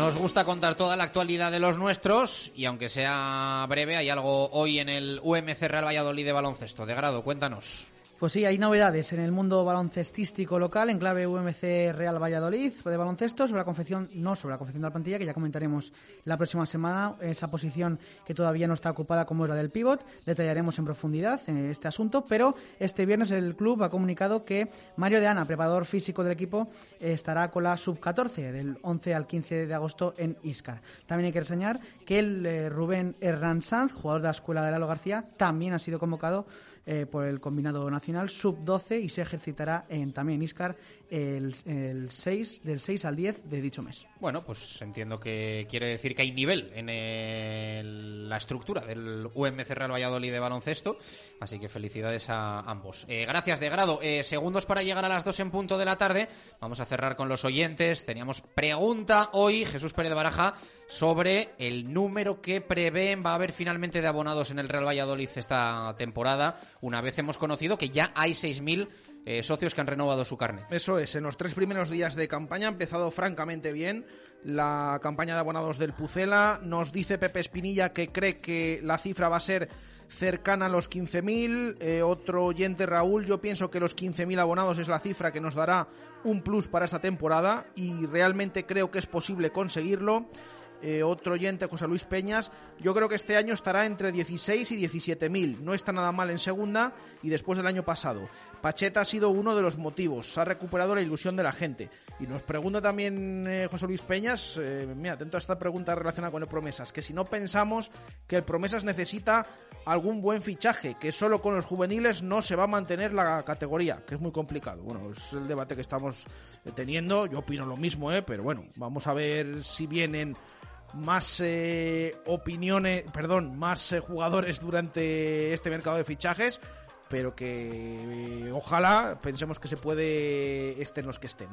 Nos gusta contar toda la actualidad de los nuestros y aunque sea breve, hay algo hoy en el UMC Real Valladolid de baloncesto. De grado, cuéntanos. Pues sí, hay novedades en el mundo baloncestístico local, en clave UMC Real Valladolid de baloncesto, sobre la confección, no sobre la confección de la plantilla, que ya comentaremos la próxima semana, esa posición que todavía no está ocupada como es la del pivot, detallaremos en profundidad en este asunto, pero este viernes el club ha comunicado que Mario de Ana, preparador físico del equipo, eh, estará con la sub-14 del 11 al 15 de agosto en Iscar. También hay que reseñar que el eh, Rubén Herrán Sanz, jugador de la escuela de Lalo García, también ha sido convocado eh, por el combinado nacional sub-12 y se ejercitará en, también en Iscar el, el 6, del 6 al 10 de dicho mes. Bueno, pues entiendo que quiere decir que hay nivel en el- la estructura del UMC Real Valladolid de baloncesto, así que felicidades a ambos. Eh, gracias, de grado. Eh, segundos para llegar a las 2 en punto de la tarde. Vamos a cerrar con los oyentes. Teníamos pregunta hoy, Jesús Pérez de Baraja, sobre el número que prevén va a haber finalmente de abonados en el Real Valladolid esta temporada, una vez hemos conocido que ya hay 6.000 eh, socios que han renovado su carnet. Eso es, en los tres primeros días de campaña ha empezado francamente bien la campaña de abonados del Pucela. Nos dice Pepe Espinilla que cree que la cifra va a ser cercana a los 15.000. Eh, otro oyente, Raúl, yo pienso que los 15.000 abonados es la cifra que nos dará un plus para esta temporada y realmente creo que es posible conseguirlo. Eh, otro oyente, José Luis Peñas, yo creo que este año estará entre 16 y 17 mil. No está nada mal en segunda y después del año pasado. Pacheta ha sido uno de los motivos. Se ha recuperado la ilusión de la gente. Y nos pregunta también eh, José Luis Peñas, eh, mira, atento a esta pregunta relacionada con el Promesas, que si no pensamos que el Promesas necesita algún buen fichaje, que solo con los juveniles no se va a mantener la categoría, que es muy complicado. Bueno, es el debate que estamos teniendo. Yo opino lo mismo, ¿eh? pero bueno, vamos a ver si vienen más eh, opiniones, perdón, más eh, jugadores durante este mercado de fichajes, pero que eh, ojalá pensemos que se puede estén los que estén.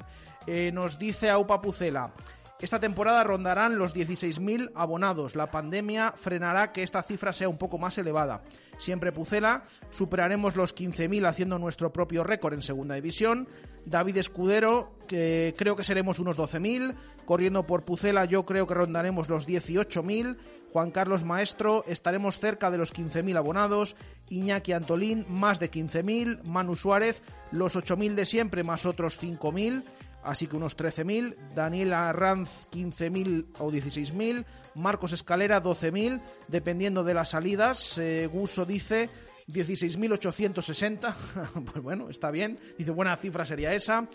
Nos dice Aupa Pucela. Esta temporada rondarán los 16.000 abonados. La pandemia frenará que esta cifra sea un poco más elevada. Siempre Pucela, superaremos los 15.000 haciendo nuestro propio récord en Segunda División. David Escudero, que creo que seremos unos 12.000. Corriendo por Pucela, yo creo que rondaremos los 18.000. Juan Carlos Maestro, estaremos cerca de los 15.000 abonados. Iñaki Antolín, más de 15.000. Manu Suárez, los 8.000 de siempre, más otros 5.000 así que unos 13.000, Daniel Arranz 15.000 o 16.000, Marcos Escalera 12.000, dependiendo de las salidas, eh, Guso dice 16.860, pues bueno, está bien, dice buena cifra sería esa,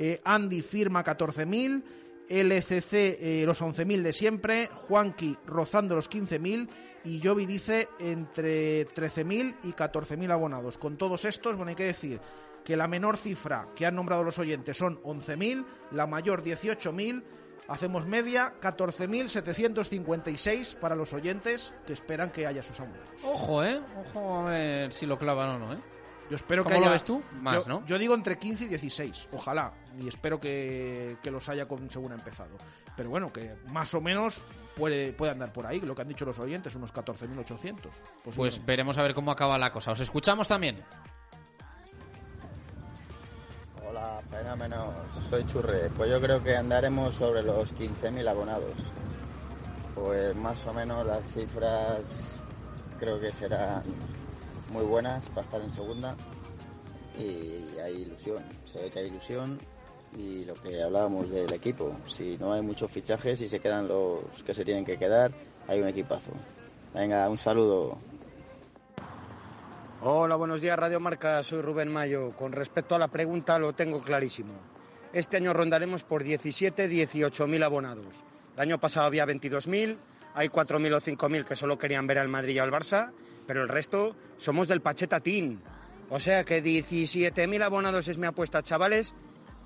Eh, Andy firma 14.000, LCC eh, los 11.000 de siempre, Juanqui rozando los 15.000 y Jovi dice entre 13.000 y 14.000 abonados. Con todos estos, bueno, hay que decir que la menor cifra que han nombrado los oyentes son 11.000, la mayor 18.000, hacemos media 14.756 para los oyentes que esperan que haya sus abonados. Ojo, ¿eh? Ojo a ver si lo clavan o no, ¿eh? Yo espero que ¿Cómo haya... lo ves tú? Más, yo, ¿no? Yo digo entre 15 y 16, ojalá, y espero que, que los haya con, según ha empezado. Pero bueno, que más o menos puede, puede andar por ahí, lo que han dicho los oyentes, unos 14.800. Pues veremos a ver cómo acaba la cosa. Os escuchamos también. Hola, fenómeno. Soy Churre. Pues yo creo que andaremos sobre los 15.000 abonados. Pues más o menos las cifras creo que serán muy buenas para estar en segunda. Y hay ilusión, se ve que hay ilusión. Y lo que hablábamos del equipo, si no hay muchos fichajes y se quedan los que se tienen que quedar, hay un equipazo. Venga, un saludo. Hola, buenos días Radio Marca, soy Rubén Mayo. Con respecto a la pregunta lo tengo clarísimo. Este año rondaremos por 17, 18 mil abonados. El año pasado había 22.000, hay 4.000 o 5.000 que solo querían ver al Madrid y al Barça, pero el resto somos del Pacheta Team. O sea que 17.000 abonados es mi apuesta, chavales,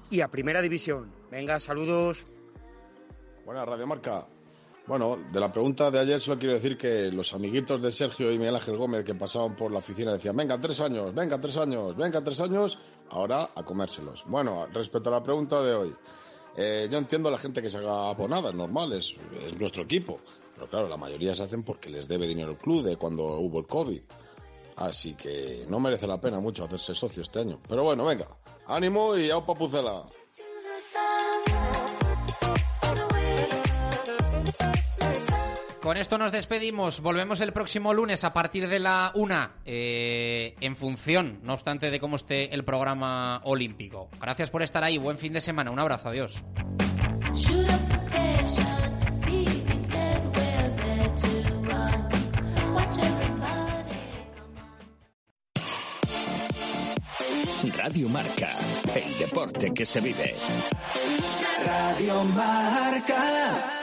y a Primera División. Venga, saludos. Buenas, Radio Marca. Bueno, de la pregunta de ayer solo quiero decir que los amiguitos de Sergio y Miguel Ángel Gómez que pasaban por la oficina decían, venga, tres años, venga, tres años, venga, tres años, ahora a comérselos. Bueno, respecto a la pregunta de hoy, eh, yo entiendo a la gente que se haga abonada, es normal, es, es nuestro equipo. Pero claro, la mayoría se hacen porque les debe dinero el club de cuando hubo el COVID. Así que no merece la pena mucho hacerse socio este año. Pero bueno, venga, ánimo y a papucela. Con esto nos despedimos. Volvemos el próximo lunes a partir de la una, eh, en función, no obstante, de cómo esté el programa olímpico. Gracias por estar ahí. Buen fin de semana. Un abrazo. Adiós. Radio Marca, el deporte que se vive. Radio Marca.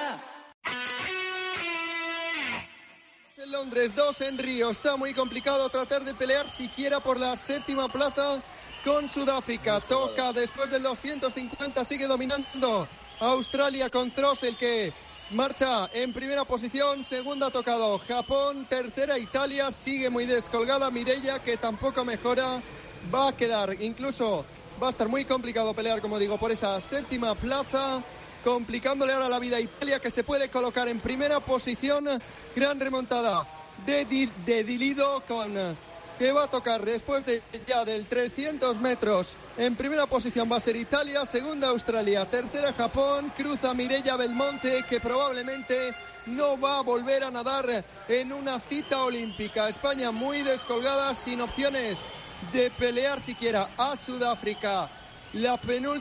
Londres, dos en Río. Está muy complicado tratar de pelear siquiera por la séptima plaza con Sudáfrica. Toca después del 250, sigue dominando Australia con Thross, el que marcha en primera posición. Segunda ha tocado Japón, tercera Italia, sigue muy descolgada Mirella, que tampoco mejora. Va a quedar, incluso va a estar muy complicado pelear, como digo, por esa séptima plaza complicándole ahora la vida a Italia que se puede colocar en primera posición. Gran remontada de, Di- de Dilido con que va a tocar después de ya del 300 metros. En primera posición va a ser Italia, segunda Australia, tercera Japón, cruza Mireia Belmonte que probablemente no va a volver a nadar en una cita olímpica. España muy descolgada, sin opciones de pelear siquiera a Sudáfrica. La penúltima